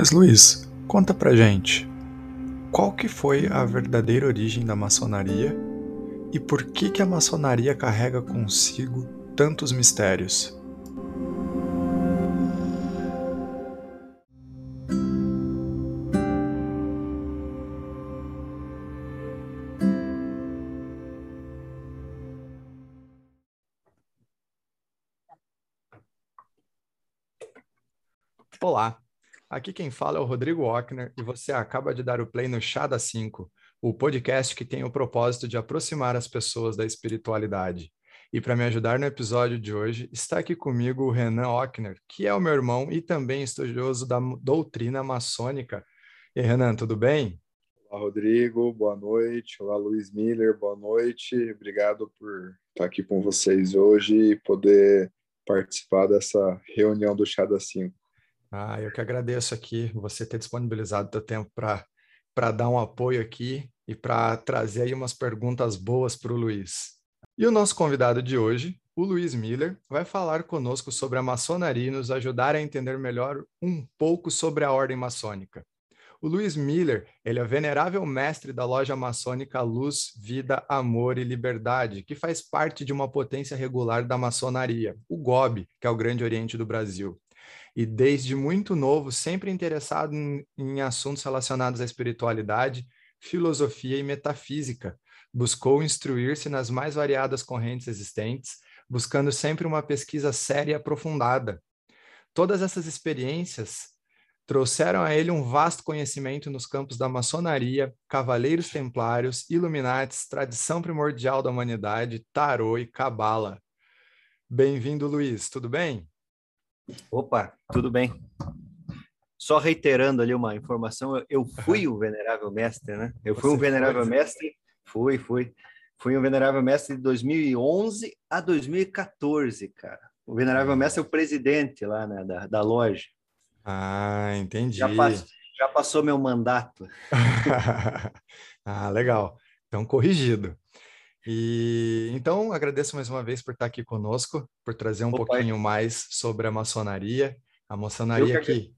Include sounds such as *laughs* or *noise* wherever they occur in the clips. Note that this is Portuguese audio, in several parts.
Mas Luiz, conta pra gente, qual que foi a verdadeira origem da maçonaria e por que que a maçonaria carrega consigo tantos mistérios? Aqui quem fala é o Rodrigo Ockner e você acaba de dar o play no Chá da 5, o podcast que tem o propósito de aproximar as pessoas da espiritualidade. E para me ajudar no episódio de hoje, está aqui comigo o Renan Ockner, que é o meu irmão e também estudioso da doutrina maçônica. E Renan, tudo bem? Olá, Rodrigo, boa noite. Olá, Luiz Miller, boa noite. Obrigado por estar aqui com vocês hoje e poder participar dessa reunião do Chá da 5. Ah, eu que agradeço aqui você ter disponibilizado o tempo para dar um apoio aqui e para trazer aí umas perguntas boas para o Luiz. E o nosso convidado de hoje, o Luiz Miller, vai falar conosco sobre a maçonaria e nos ajudar a entender melhor um pouco sobre a ordem maçônica. O Luiz Miller, ele é venerável mestre da loja maçônica Luz, Vida, Amor e Liberdade, que faz parte de uma potência regular da maçonaria, o GOB, que é o Grande Oriente do Brasil e desde muito novo sempre interessado em, em assuntos relacionados à espiritualidade, filosofia e metafísica. Buscou instruir-se nas mais variadas correntes existentes, buscando sempre uma pesquisa séria e aprofundada. Todas essas experiências trouxeram a ele um vasto conhecimento nos campos da maçonaria, cavaleiros templários, iluminatis, tradição primordial da humanidade, tarô e cabala. Bem-vindo, Luiz, tudo bem? Opa, tudo bem. Só reiterando ali uma informação, eu fui o venerável mestre, né? Eu fui Você um venerável foi? mestre, fui, fui. Fui um venerável mestre de 2011 a 2014, cara. O venerável mestre é o presidente lá, né, da, da loja. Ah, entendi. Já, pass, já passou meu mandato. *laughs* ah, legal. Então, corrigido. E então agradeço mais uma vez por estar aqui conosco, por trazer um Opa, pouquinho mais sobre a maçonaria, a maçonaria eu que, aqui.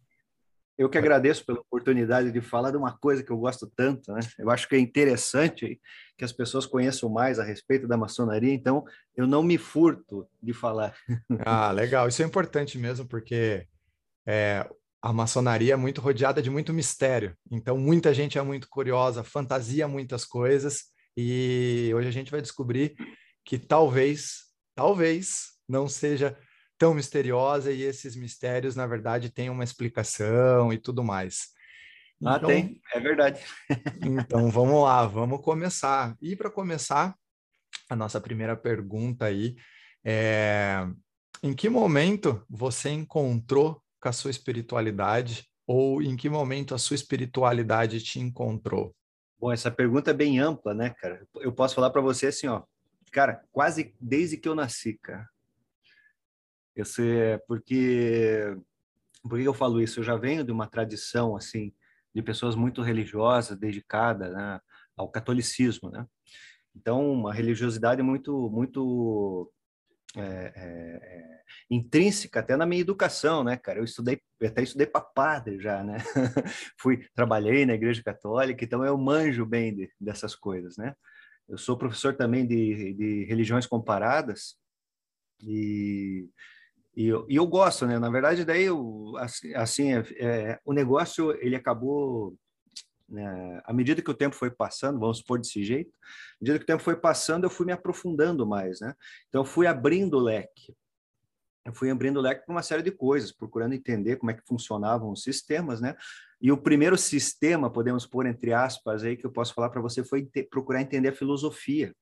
Eu que agradeço pela oportunidade de falar de uma coisa que eu gosto tanto, né? Eu acho que é interessante que as pessoas conheçam mais a respeito da maçonaria, então eu não me furto de falar. *laughs* Ah, legal. Isso é importante mesmo, porque é, a maçonaria é muito rodeada de muito mistério. Então, muita gente é muito curiosa, fantasia muitas coisas, e hoje a gente vai descobrir que talvez, talvez não seja tão misteriosa e esses mistérios, na verdade, têm uma explicação e tudo mais. Ah, então, tem, é verdade. *laughs* então vamos lá, vamos começar. E para começar, a nossa primeira pergunta aí é: em que momento você encontrou com a sua espiritualidade ou em que momento a sua espiritualidade te encontrou? Bom, essa pergunta é bem ampla, né, cara? Eu posso falar para você assim, ó, cara, quase desde que eu nasci, cara. Eu sei, porque por que eu falo isso? Eu já venho de uma tradição assim de pessoas muito religiosas, dedicadas né, ao catolicismo, né? Então, uma religiosidade muito muito é, é, é, intrínseca até na minha educação, né, cara? Eu estudei, até estudei para padre já, né? *laughs* Fui, trabalhei na igreja católica, então eu manjo bem de, dessas coisas, né? Eu sou professor também de, de religiões comparadas e, e, eu, e eu gosto, né? Na verdade, daí, eu, assim, assim é, é, o negócio, ele acabou né? À medida que o tempo foi passando, vamos supor desse jeito, à medida que o tempo foi passando, eu fui me aprofundando mais, né? Então, fui abrindo o leque. Eu fui abrindo o leque para uma série de coisas, procurando entender como é que funcionavam os sistemas, né? E o primeiro sistema, podemos pôr entre aspas aí, que eu posso falar para você, foi procurar entender a filosofia.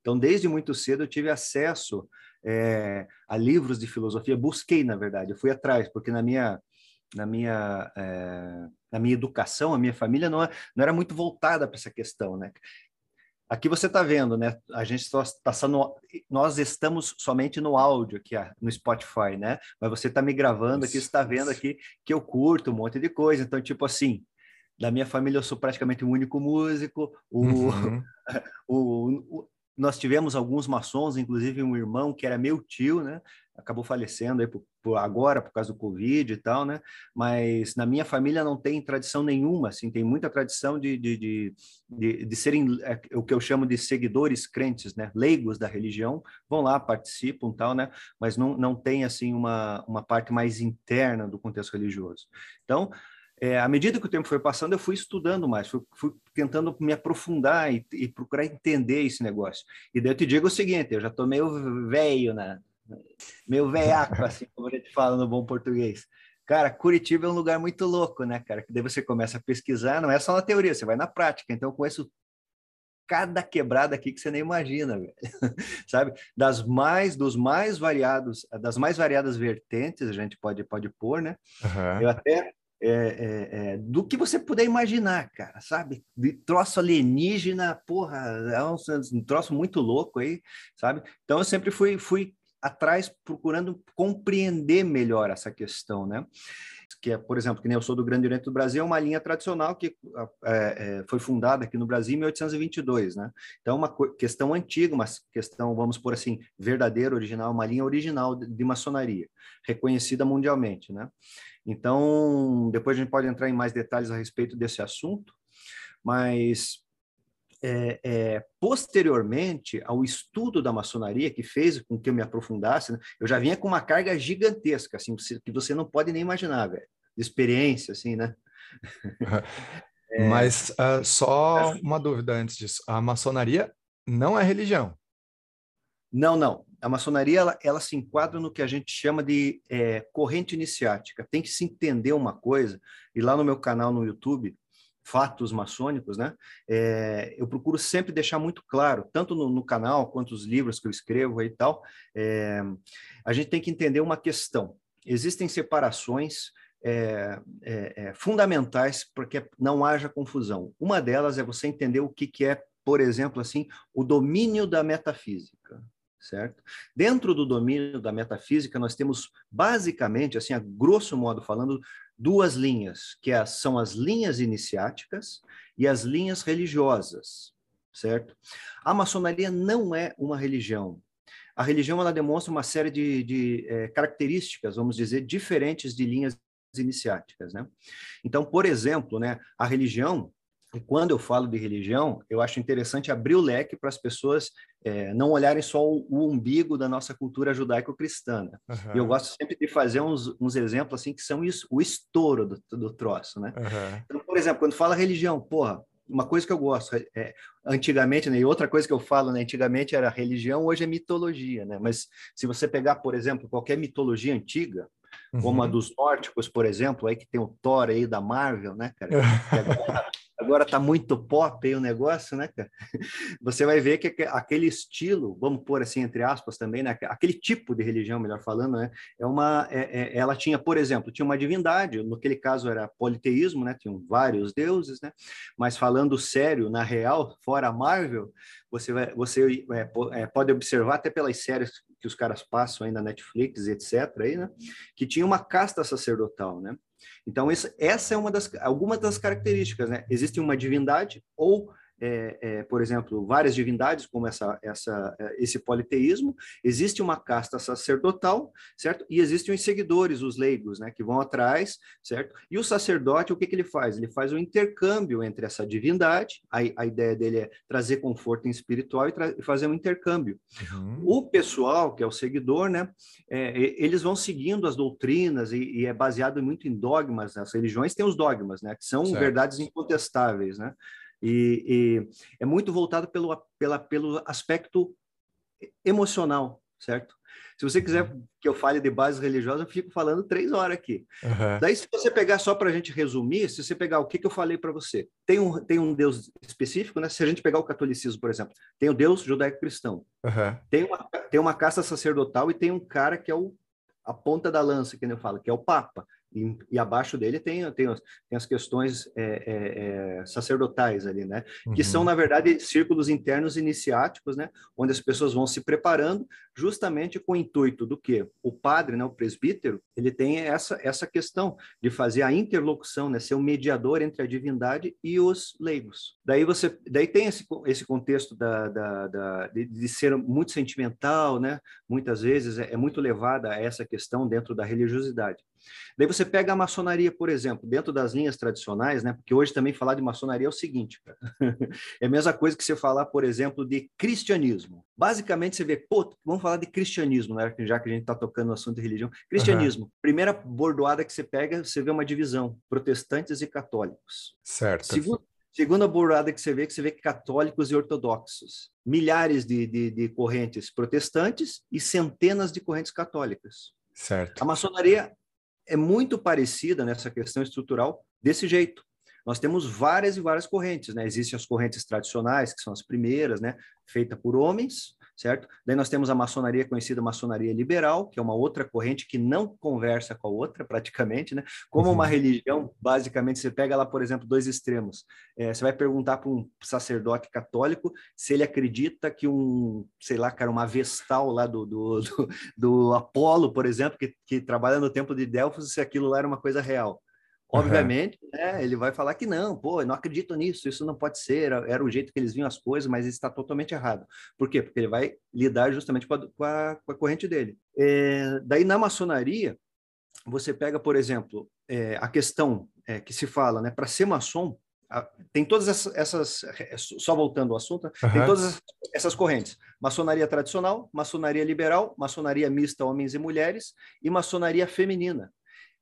Então, desde muito cedo, eu tive acesso é, a livros de filosofia. Busquei, na verdade, eu fui atrás, porque na minha na minha, é, na minha educação, a minha família não, não era muito voltada para essa questão, né? Aqui você está vendo, né? A gente está sendo, nós estamos somente no áudio aqui, no Spotify, né? Mas você está me gravando aqui, está vendo aqui que eu curto um monte de coisa. Então, tipo assim, da minha família eu sou praticamente o único músico. O, uhum. *laughs* o, o, nós tivemos alguns maçons, inclusive um irmão que era meu tio, né? acabou falecendo aí por, por, agora por causa do Covid e tal, né? Mas na minha família não tem tradição nenhuma, assim, tem muita tradição de, de, de, de, de serem é, o que eu chamo de seguidores crentes, né? Leigos da religião, vão lá, participam tal, né? Mas não, não tem, assim, uma, uma parte mais interna do contexto religioso. Então, é, à medida que o tempo foi passando, eu fui estudando mais, fui, fui tentando me aprofundar e, e, procurar entender esse negócio. E daí eu te digo o seguinte, eu já tô meio velho, né? meio veiaco, *laughs* assim como a gente fala no bom português. Cara, Curitiba é um lugar muito louco, né, cara? Que daí você começa a pesquisar, não é só na teoria, você vai na prática. Então, eu conheço cada quebrada aqui que você nem imagina, velho. *laughs* sabe? Das mais, dos mais variados, das mais variadas vertentes, a gente pode, pode pôr, né? Uhum. Eu até é, é, é, do que você puder imaginar, cara, sabe? De troço alienígena, porra, é um, um, troço muito louco aí, sabe? Então eu sempre fui, fui atrás procurando compreender melhor essa questão, né? Que é, por exemplo, que nem eu sou do Grande Oriente do Brasil, é uma linha tradicional que é, é, foi fundada aqui no Brasil em 1822, né? Então, uma questão antiga, uma questão, vamos por assim, verdadeira, original, uma linha original de, de maçonaria, reconhecida mundialmente, né? Então, depois a gente pode entrar em mais detalhes a respeito desse assunto, mas é, é, posteriormente ao estudo da maçonaria, que fez com que eu me aprofundasse, né, eu já vinha com uma carga gigantesca, assim, que você não pode nem imaginar, velho, de experiência, assim, né? é, *laughs* Mas uh, só uma dúvida antes disso: a maçonaria não é religião? Não, não. A maçonaria ela, ela se enquadra no que a gente chama de é, corrente iniciática. Tem que se entender uma coisa, e lá no meu canal no YouTube, Fatos Maçônicos, né? É, eu procuro sempre deixar muito claro, tanto no, no, canal quanto os livros que eu escrevo e tal, é, a gente tem que entender uma questão. Existem separações é, é, é fundamentais para que não haja confusão. Uma delas é você entender o que, que é, por exemplo, assim, o domínio da metafísica certo? Dentro do domínio da metafísica, nós temos basicamente, assim, a grosso modo falando, duas linhas, que é são as linhas iniciáticas e as linhas religiosas, certo? A maçonaria não é uma religião. A religião ela demonstra uma série de, de é, características, vamos dizer, diferentes de linhas iniciáticas, né? Então, por exemplo, né, a religião e quando eu falo de religião, eu acho interessante abrir o leque para as pessoas é, não olharem só o, o, umbigo da nossa cultura judaico-cristã. Uhum. E eu gosto sempre de fazer uns, uns exemplos assim que são isso, o estouro do, do troço, né? Uhum. Então, por exemplo, quando fala religião, porra, uma coisa que eu gosto, é, é, antigamente, né, e outra coisa que eu falo, né, antigamente era religião, hoje é mitologia, né? Mas se você pegar, por exemplo, qualquer mitologia antiga, como a uhum. dos nórdicos, por exemplo, aí que tem o Thor aí da Marvel, né, cara? *laughs* agora, agora tá muito pop aí o negócio, né, cara? Você vai ver que aquele estilo, vamos pôr assim entre aspas também, né, aquele tipo de religião, melhor falando, né, é uma, é, é, ela tinha, por exemplo, tinha uma divindade, no aquele caso era politeísmo, né, tinham vários deuses, né, mas falando sério, na real, fora Marvel, você vai, você é, é, pode observar até pelas séries que os caras passam aí na Netflix, etc, aí, né, que tinha uma casta sacerdotal, né? Então, essa é uma das algumas das características, né? Existe uma divindade ou é, é, por exemplo, várias divindades, como essa, essa, é, esse politeísmo, existe uma casta sacerdotal, certo? E existem os seguidores, os leigos, né, que vão atrás, certo? E o sacerdote, o que, que ele faz? Ele faz o um intercâmbio entre essa divindade, a, a ideia dele é trazer conforto espiritual e, e fazer um intercâmbio. Uhum. O pessoal, que é o seguidor, né, é, eles vão seguindo as doutrinas e, e, é baseado muito em dogmas, as religiões têm os dogmas, né, que são certo. verdades incontestáveis, né? E, e é muito voltado pelo, pela, pelo aspecto emocional, certo? Se você quiser uhum. que eu fale de base religiosa, eu fico falando três horas aqui. Uhum. Daí, se você pegar só para a gente resumir, se você pegar o que, que eu falei para você, tem um, tem um Deus específico, né? Se a gente pegar o catolicismo, por exemplo, tem o Deus judaico-cristão, uhum. tem, uma, tem uma casta sacerdotal e tem um cara que é o, a ponta da lança, que eu falo, que é o Papa. E, e, abaixo dele tem, tem, tem as questões é, é, é, sacerdotais ali, né? Uhum. Que são, na verdade, círculos internos iniciáticos, né? Onde as pessoas vão se preparando justamente com o intuito do que o padre, né, o presbítero, ele tem essa, essa questão de fazer a interlocução, né? Ser um mediador entre a divindade e os leigos. Daí você, daí tem esse, esse contexto da, da, da de, de, ser muito sentimental, né? Muitas vezes é, é muito levada a essa questão dentro da religiosidade. Daí você pega a maçonaria, por exemplo, dentro das linhas tradicionais, né? Porque hoje também falar de maçonaria é o seguinte, cara. *laughs* é a mesma coisa que você falar, por exemplo, de cristianismo. Basicamente você vê, pô, vamos falar de cristianismo, né? Já que a gente está tocando no assunto de religião. Cristianismo. Uhum. Primeira bordoada que você pega, você vê uma divisão: protestantes e católicos. Certo. Segundo, Segunda borrada que você vê, que você vê católicos e ortodoxos, milhares de, de, de, correntes protestantes e centenas de correntes católicas. Certo. A maçonaria é muito parecida nessa questão estrutural desse jeito. Nós temos várias e várias correntes, né? Existem as correntes tradicionais, que são as primeiras, né? Feita por homens, certo? Daí nós temos a maçonaria conhecida maçonaria liberal, que é uma outra corrente que não conversa com a outra *laughs* praticamente, né? Como uhum. uma religião, basicamente você pega lá, por exemplo, dois extremos. É, você vai perguntar para um sacerdote católico se ele acredita que um, sei lá, cara, uma vestal lá do, do, *laughs* do, do Apolo, por exemplo, que, que trabalha no templo de Delfos, se aquilo lá era uma coisa real. Obviamente, uhum. né, ele vai falar que não, pô, eu não acredito nisso, isso não pode ser, era, o jeito que eles viam as coisas, mas está totalmente errado. Por quê? Porque ele vai lidar justamente com a, com a, com a corrente dele. É, daí, na maçonaria, você pega, por exemplo, é, a questão é, que se fala, né, para ser maçom, a, tem todas essas, essas, é, só voltando ao assunto, uhum. tem todas essas correntes: maçonaria tradicional, maçonaria liberal, maçonaria mista homens e mulheres e maçonaria feminina.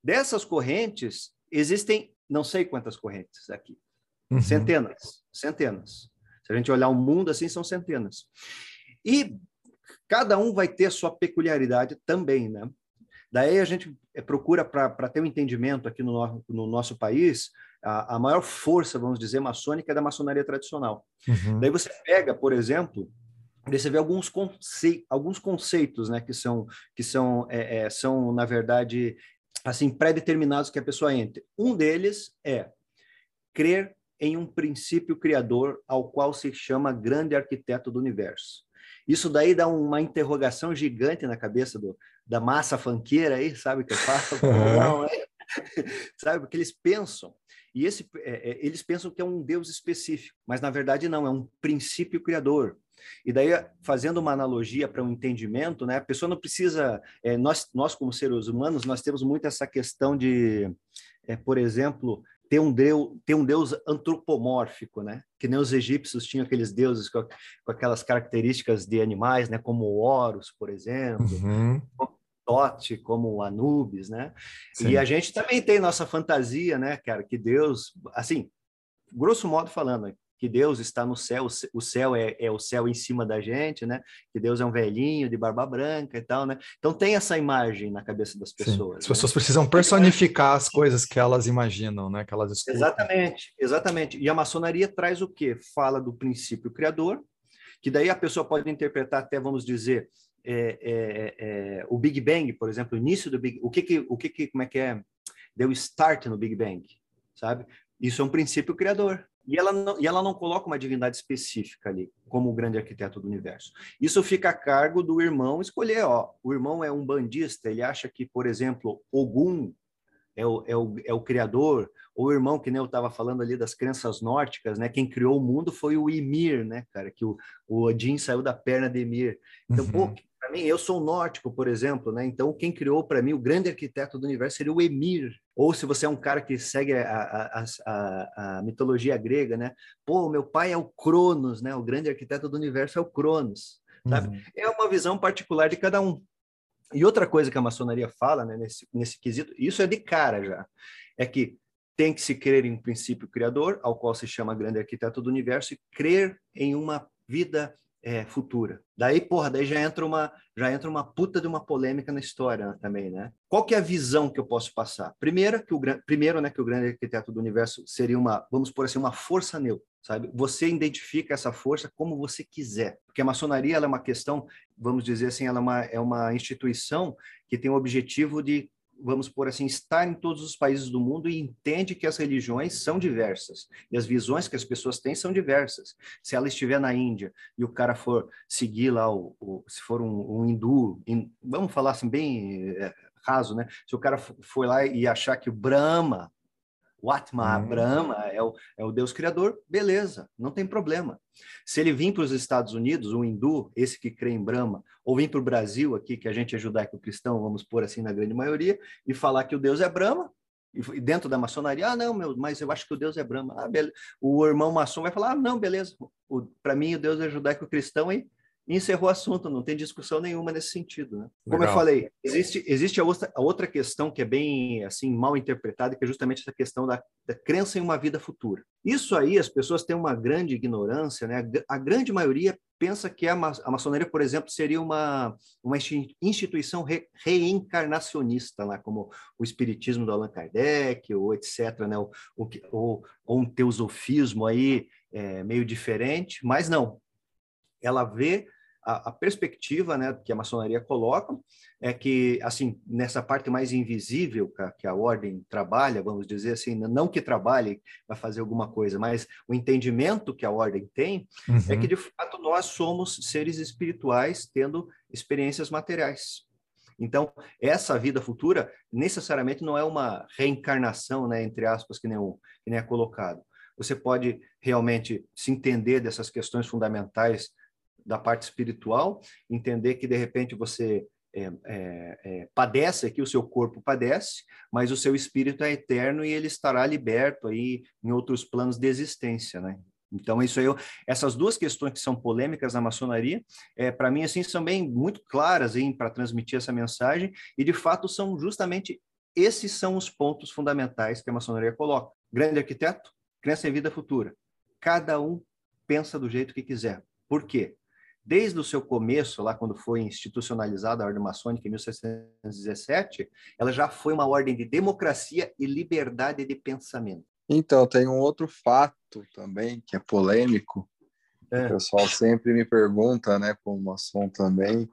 Dessas correntes, existem não sei quantas correntes aqui. Uhum. Centenas, centenas. Se a gente olhar o mundo assim, são centenas. E cada um vai ter sua peculiaridade também, né? Daí a gente eh, procura, para ter um entendimento aqui no, no nosso país, a, a, maior força, vamos dizer, maçônica é da maçonaria tradicional. Uhum. Daí você pega, por exemplo, você vê alguns, conce alguns conceitos, né, que são, que são, é, é, são na verdade, assim pré-determinados que a pessoa entre. Um deles é crer em um princípio criador ao qual se chama grande arquiteto do universo. Isso daí dá uma interrogação gigante na cabeça do, da massa fanqueira aí, sabe que eu faço? *laughs* Não, é? *laughs* sabe? Porque eles pensam e esse, é, é, eles pensam que é um Deus específico, mas na verdade não, é um princípio criador. E daí, fazendo uma analogia para um entendimento, né, a pessoa não precisa. É, nós, nós, como seres humanos, nós temos muito essa questão de, é, por exemplo, ter um, deus, ter um deus antropomórfico, né? Que nem os egípcios tinham aqueles deuses com, com aquelas características de animais, né? Como o Horus, por exemplo, uhum. Tote, como o Anubis, né? Sim. E a gente também tem nossa fantasia, né, cara? Que Deus, assim, grosso modo falando, que Deus está no céu, o céu é, é, o céu em cima da gente, né? Que Deus é um velhinho de barba branca e tal, né? Então tem essa imagem na cabeça das pessoas. Sim. As né? pessoas precisam personificar as coisas que elas imaginam, né? Que elas escutam. Exatamente, exatamente. E a maçonaria traz o quê? Fala do princípio criador, que daí a pessoa pode interpretar até, vamos dizer, é, é, é, o Big Bang, por exemplo, o início do Big, o que que, o que que, como é que é, deu start no Big Bang, sabe? Isso é um princípio criador. E ela, não, e ela não coloca uma divindade específica ali, como o grande arquiteto do universo. Isso fica a cargo do irmão escolher. Ó, o irmão é um bandista, ele acha que, por exemplo, Ogum é o, é o, é o criador, ou o irmão, que nem eu estava falando ali das crenças nórdicas, né? Quem criou o mundo foi o Ymir, né, cara? Que o, o Odin saiu da perna de Ymir. Então, uhum. pô, para mim, eu sou nórdico, por exemplo, né? Então, quem criou para mim o grande arquiteto do universo seria o Emir. Ou se você é um cara que segue a, a, a, a mitologia grega, né? Pô, meu pai é o Cronos, né? O grande arquiteto do universo é o Cronos, sabe? Uhum. É uma visão particular de cada um. E outra coisa que a maçonaria fala, né, nesse, nesse quesito, isso é de cara já, é que tem que se crer em um princípio criador, ao qual se chama grande arquiteto do universo, e crer em uma vida é, futura. Daí, porra, daí já entra uma já entra uma puta de uma polêmica na história também, né? Qual que é a visão que eu posso passar? Primeiro que o primeiro, né, que o grande arquiteto do universo seria uma, vamos por assim, uma força neutra, sabe? Você identifica essa força como você quiser, porque a maçonaria ela é uma questão, vamos dizer assim, ela é uma, é uma instituição que tem o objetivo de vamos por assim, estar em todos os países do mundo e entende que as religiões são diversas e as visões que as pessoas têm são diversas. Se ela estiver na Índia e o cara for seguir lá, o, o se for um, um hindu, in, vamos falar assim bem é, raso, né? Se o cara for lá e achar que o Brahma o Atma, uhum. Brahma, é o, é o Deus criador, beleza, não tem problema. Se ele vir para os Estados Unidos, o hindu, esse que crê em Brahma, ou vir para o Brasil aqui, que a gente é judaico-cristão, vamos pôr assim na grande maioria, e falar que o Deus é Brahma, e dentro da maçonaria, ah, não, meu, mas eu acho que o Deus é Brahma. Ah, beleza. O irmão maçom vai falar, ah, não, beleza, para mim o Deus é judaico-cristão e e encerrou o assunto, não tem discussão nenhuma nesse sentido. Né? Como eu falei, existe, existe a, outra, a outra questão que é bem assim mal interpretada, que é justamente essa questão da, da crença em uma vida futura. Isso aí, as pessoas têm uma grande ignorância, né? a, a grande maioria pensa que a, ma a maçonaria, por exemplo, seria uma, uma instituição re, reencarnacionista, lá, como o espiritismo do Allan Kardec, ou etc., né? ou, ou, ou um teosofismo aí é, meio diferente, mas não, ela vê a, a, perspectiva né, que a maçonaria coloca é que, assim, nessa parte mais invisível que a, ordem trabalha, vamos dizer assim, não que trabalhe para fazer alguma coisa, mas o entendimento que a ordem tem uhum. é que, uhum. de fato, nós somos seres espirituais tendo experiências materiais. Então, essa vida futura necessariamente não é uma reencarnação, né, entre aspas, que nem, o, que nem é colocado. Você pode realmente se entender dessas questões fundamentais da parte espiritual, entender que de repente você é, é, é, padece aqui, o seu corpo padece, mas o seu espírito é eterno e ele estará liberto aí em outros planos de existência, né? Então, isso aí, essas duas questões que são polêmicas na maçonaria, é, para mim, assim, são bem muito claras para transmitir essa mensagem, e de fato são justamente esses são os pontos fundamentais que a maçonaria coloca. Grande arquiteto, crença em vida futura. Cada um pensa do jeito que quiser. Por quê? Desde o seu começo, lá quando foi institucionalizada a Ordem Maçônica em 1717, ela já foi uma ordem de democracia e liberdade de pensamento. Então, tem um outro fato também que é polêmico. É. O pessoal sempre me pergunta, né, como maçom também,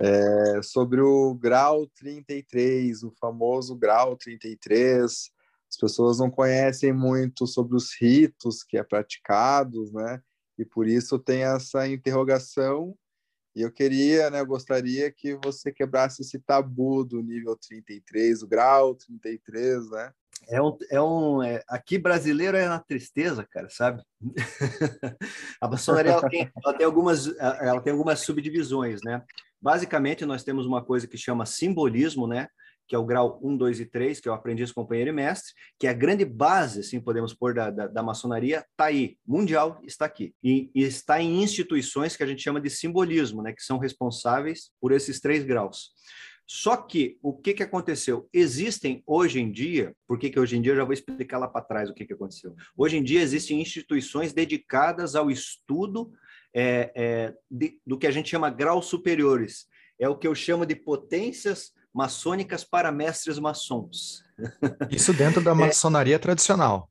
é, sobre o grau 33, o famoso grau 33. As pessoas não conhecem muito sobre os ritos que é praticados, né? E por isso tem essa interrogação. E eu queria, né, eu gostaria que você quebrasse esse tabu do nível 33, o grau 33, né? É um, é um é, aqui brasileiro é uma tristeza, cara, sabe? *laughs* a maçonaria ela tem, ela tem algumas ela tem algumas subdivisões, né? Basicamente nós temos uma coisa que chama simbolismo, né? Que é o grau 1, 2 e 3, que é o aprendiz, companheiro e mestre, que é a grande base, assim podemos pôr, da, da, da maçonaria, está aí, mundial está aqui. E, e, está em instituições que a gente chama de simbolismo, né, que são responsáveis por esses três graus. Só que o que, que aconteceu? Existem hoje em dia, por que hoje em dia eu já vou explicar lá para trás o que, que aconteceu. Hoje em dia existem instituições dedicadas ao estudo é, é, de, do que a gente chama graus superiores. É o que eu chamo de potências maçônicas para mestres maçons. *laughs* Isso dentro da é. maçonaria é, tradicional.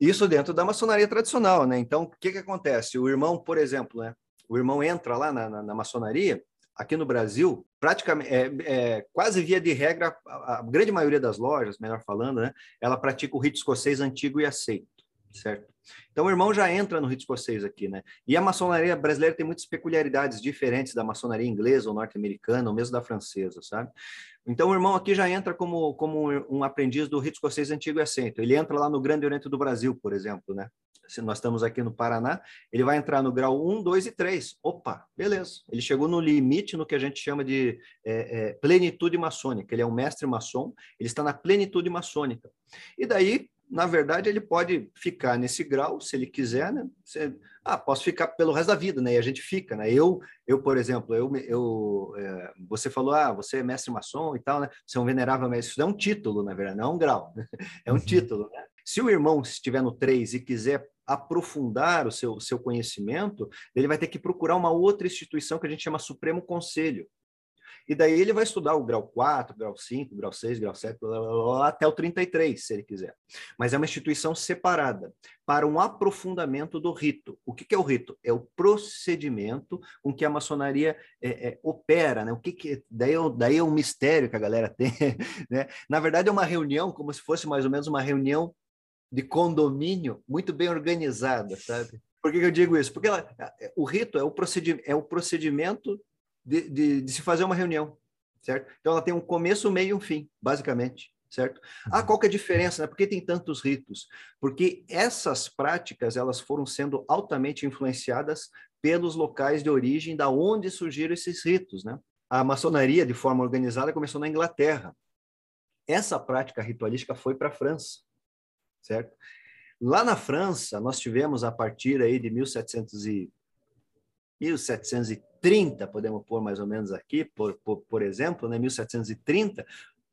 Isso dentro da maçonaria tradicional, né? Então, o que, que acontece? O irmão, por exemplo, né? O irmão entra lá na, na, na maçonaria, aqui no Brasil, praticamente, é, é, quase via de regra, a, a, grande maioria das lojas, melhor falando, né? Ela pratica o rito escocês antigo e aceito, certo? Então o irmão já entra no rito escocês aqui, né? E a maçonaria brasileira tem muitas peculiaridades diferentes da maçonaria inglesa ou norte-americana, ou mesmo da francesa, sabe? Então o irmão aqui já entra como, como um aprendiz do rito escocês antigo e assento. Ele entra lá no Grande Oriente do Brasil, por exemplo, né? Se nós estamos aqui no Paraná, ele vai entrar no grau 1, 2 e 3. Opa, beleza. Ele chegou no limite no que a gente chama de é, é, plenitude maçônica. Ele é um mestre maçom, ele está na plenitude maçônica. E daí, na verdade, ele pode ficar nesse grau, se ele quiser, né? Você, ah, posso ficar pelo resto da vida, né? E a gente fica, né? Eu, eu por exemplo, eu, eu é, você falou, ah, você é mestre maçom e tal, né? Você é um venerável mestre. Isso é um título, na verdade, não é um grau. *laughs* é um uhum. título, né? Se o irmão estiver no 3 e quiser aprofundar o seu, seu conhecimento, ele vai ter que procurar uma outra instituição que a gente chama Supremo Conselho. E daí ele vai estudar o grau 4, grau 5, grau 6, grau 7, blá, blá, blá, até o 33, se ele quiser. Mas é uma instituição separada para um aprofundamento do rito. O que, que é o rito? É o procedimento com que a maçonaria é, é, opera, né? O que, que daí, é, daí é um mistério que a galera *laughs* tem, né? Na verdade é uma reunião como se fosse mais ou menos uma reunião de condomínio muito bem organizada, sabe? Por que, que eu digo isso? Porque ela, o rito é o procedimento, é o procedimento de, de, de, se fazer uma reunião, certo? Então ela tem um começo, meio e um fim, basicamente, certo? Ah, qual que é a diferença? Né? Por que tem tantos ritos? Porque essas práticas elas foram sendo altamente influenciadas pelos locais de origem da onde surgiram esses ritos, né? A maçonaria, de forma organizada, começou na Inglaterra. Essa prática ritualística foi para a França, certo? Lá na França, nós tivemos a partir aí de 1700 e 1730, podemos pôr mais ou menos aqui, por, por, por exemplo, né, 1730,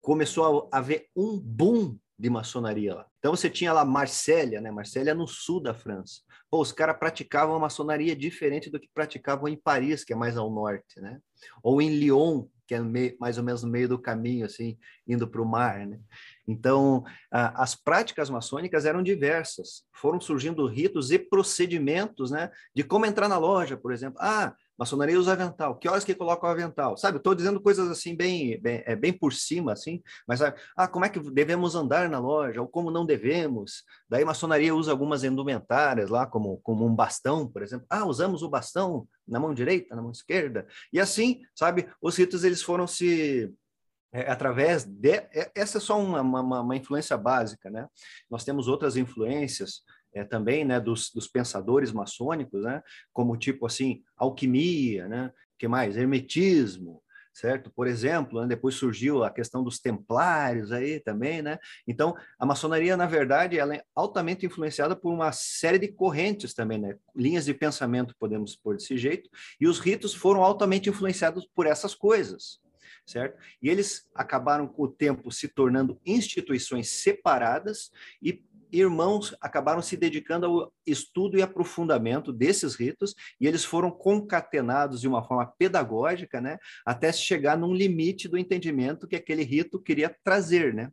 começou a haver um boom de maçonaria lá. Então você tinha lá Marsella, né? Marsella no sul da França. Pô, os caras praticavam a maçonaria diferente do que praticavam em Paris, que é mais ao norte, né? Ou em Lyon, que é meio, mais ou menos no meio do caminho, assim, indo para o mar, né? Então, a, as práticas maçônicas eram diversas. Foram surgindo ritos e procedimentos, né? De como entrar na loja, por exemplo. Ah, maçonaria usa avental. Que horas que coloca o avental? Sabe, estou dizendo coisas assim bem, bem, é, bem por cima, assim, mas sabe? ah, como é que devemos andar na loja ou como não devemos? Daí maçonaria usa algumas indumentárias lá, como, como um bastão, por exemplo. Ah, usamos o bastão na mão direita, na mão esquerda. E assim, sabe, os ritos eles foram se é, através de é, essa é só uma, uma, uma influência básica, né? Nós temos outras influências é, também, né, dos, dos, pensadores maçônicos, né, como tipo assim, alquimia, né, que mais? Hermetismo, certo? Por exemplo, né, depois surgiu a questão dos templários aí também, né? Então, a maçonaria, na verdade, ela é altamente influenciada por uma série de correntes também, né? Linhas de pensamento, podemos pôr desse jeito, e os ritos foram altamente influenciados por essas coisas, certo? E eles acabaram com o tempo se tornando instituições separadas e irmãos acabaram se dedicando ao estudo e aprofundamento desses ritos e eles foram concatenados de uma forma pedagógica, né, até chegar num limite do entendimento que aquele rito queria trazer, né?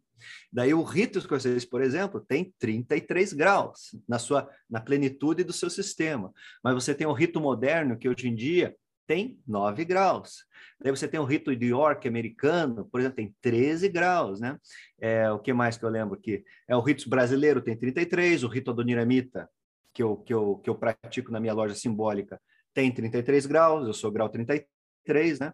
Daí o rito escocês, por exemplo, tem 33 graus na sua na plenitude do seu sistema. Mas você tem o rito moderno que hoje em dia tem 9 graus. Daí você tem o rito de York americano, por exemplo, tem 13 graus, né? É, o que mais que eu lembro aqui? É o rito brasileiro tem 33, o rito adoniramita, que eu, que, eu, que eu pratico na minha loja simbólica, tem 33 graus, eu sou grau 33, né?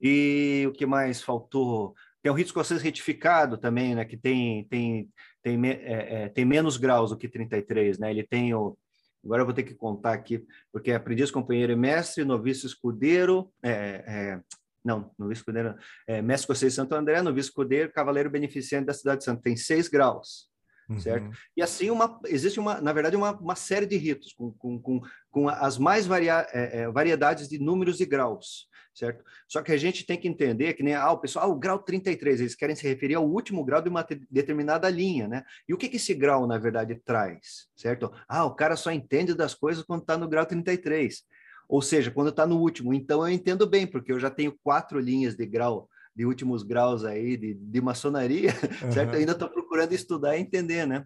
E o que mais faltou? Tem o rito escocês retificado também, né? Que tem, tem, tem, é, é, tem menos graus do que 33, né? Ele tem o, Agora eu vou ter que contar aqui, porque é aprendiz, companheiro e mestre, noviço escudeiro, é, é, não, noviço escudeiro, é, mestre escocês Santo André, noviço escudeiro, cavaleiro beneficente da cidade de Santo. Tem seis graus, uhum. certo? E assim, uma, existe, uma, na verdade, uma, uma série de ritos com, com, com, com as mais varia, é, é, variedades de números e graus certo? Só que a gente tem que entender que nem ah, o pessoal, ah, o grau 33, eles querem se referir ao último grau de uma determinada linha, né? E o que, que esse grau, na verdade, traz, certo? Ah, o cara só entende das coisas quando está no grau 33. Ou seja, quando está no último. Então eu entendo bem, porque eu já tenho quatro linhas de grau de últimos graus aí de, de maçonaria, uhum. *laughs* certo? Eu ainda estou procurando estudar e entender, né?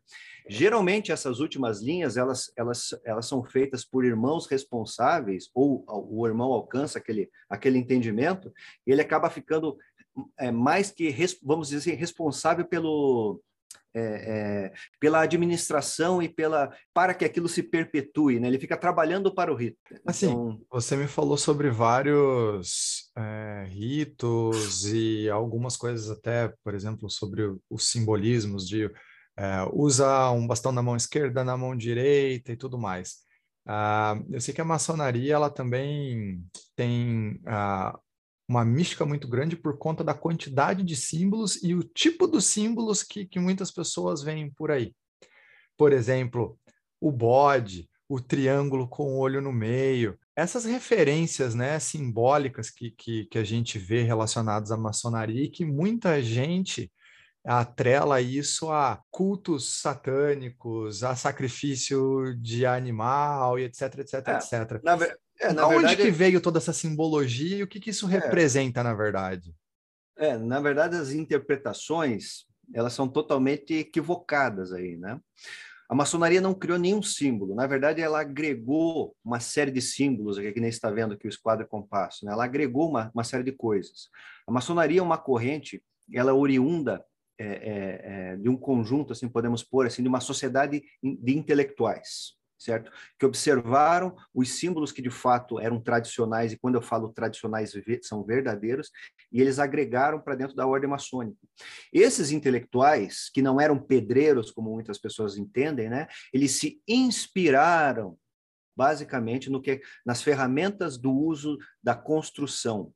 Geralmente essas últimas linhas elas, elas, elas são feitas por irmãos responsáveis ou o irmão alcança aquele, aquele entendimento e ele acaba ficando é, mais que vamos dizer assim, responsável pelo é, é, pela administração e pela para que aquilo se perpetue, né? Ele fica trabalhando para o rito. Assim, então... você me falou sobre vários é, ritos e algumas coisas até, por exemplo, sobre os simbolismos de é, usa um bastão na mão esquerda, na mão direita e tudo mais. Uh, eu sei que a maçonaria ela também tem uh, uma mística muito grande por conta da quantidade de símbolos e o tipo dos símbolos que, que muitas pessoas veem por aí. Por exemplo, o bode, o triângulo com o olho no meio. Essas referências né, simbólicas que, que, que a gente vê relacionadas à maçonaria e que muita gente atrela isso a cultos satânicos, a sacrifício de animal e etc, etc, é, etc. Na, É, na verdade, que veio toda essa simbologia e o que, que isso é. representa, na verdade? É, na verdade, as interpretações elas são totalmente equivocadas aí, né? A maçonaria não criou nenhum símbolo. Na verdade, ela agregou uma série de símbolos, aqui que nem está vendo aqui o esquadro compasso. Né? Ela agregou uma, uma série de coisas. A maçonaria é uma corrente, ela é oriunda é, é, é, de um conjunto, assim podemos pôr, assim, de uma sociedade de intelectuais certo? Que observaram os símbolos que de fato eram tradicionais, e quando eu falo tradicionais, são verdadeiros, e eles agregaram para dentro da ordem maçônica. Esses intelectuais, que não eram pedreiros, como muitas pessoas entendem, né? Eles se inspiraram basicamente no que nas ferramentas do uso da construção.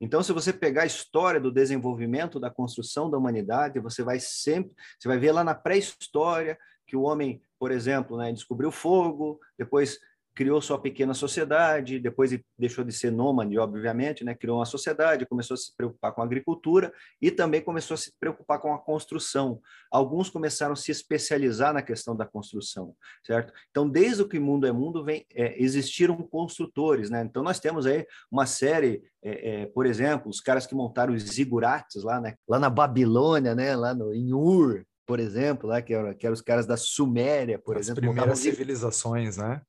Então, se você pegar a história do desenvolvimento da construção da humanidade, você vai sempre, você vai ver lá na pré-história que o homem por exemplo, né, descobriu fogo, depois criou sua pequena sociedade, depois deixou de ser nômade, obviamente, né, criou uma sociedade, começou a se preocupar com a agricultura e também começou a se preocupar com a construção. Alguns começaram a se especializar na questão da construção, certo? Então, desde o que mundo é mundo, vem, é, existiram construtores, né? Então, nós temos aí uma série, é, é, por exemplo, os caras que montaram os zigurates lá, né? Lá na Babilônia, né? Lá no, em Ur, por exemplo, lá, que, eram, que eram os caras da Suméria, por as exemplo. primeiras civilizações, né?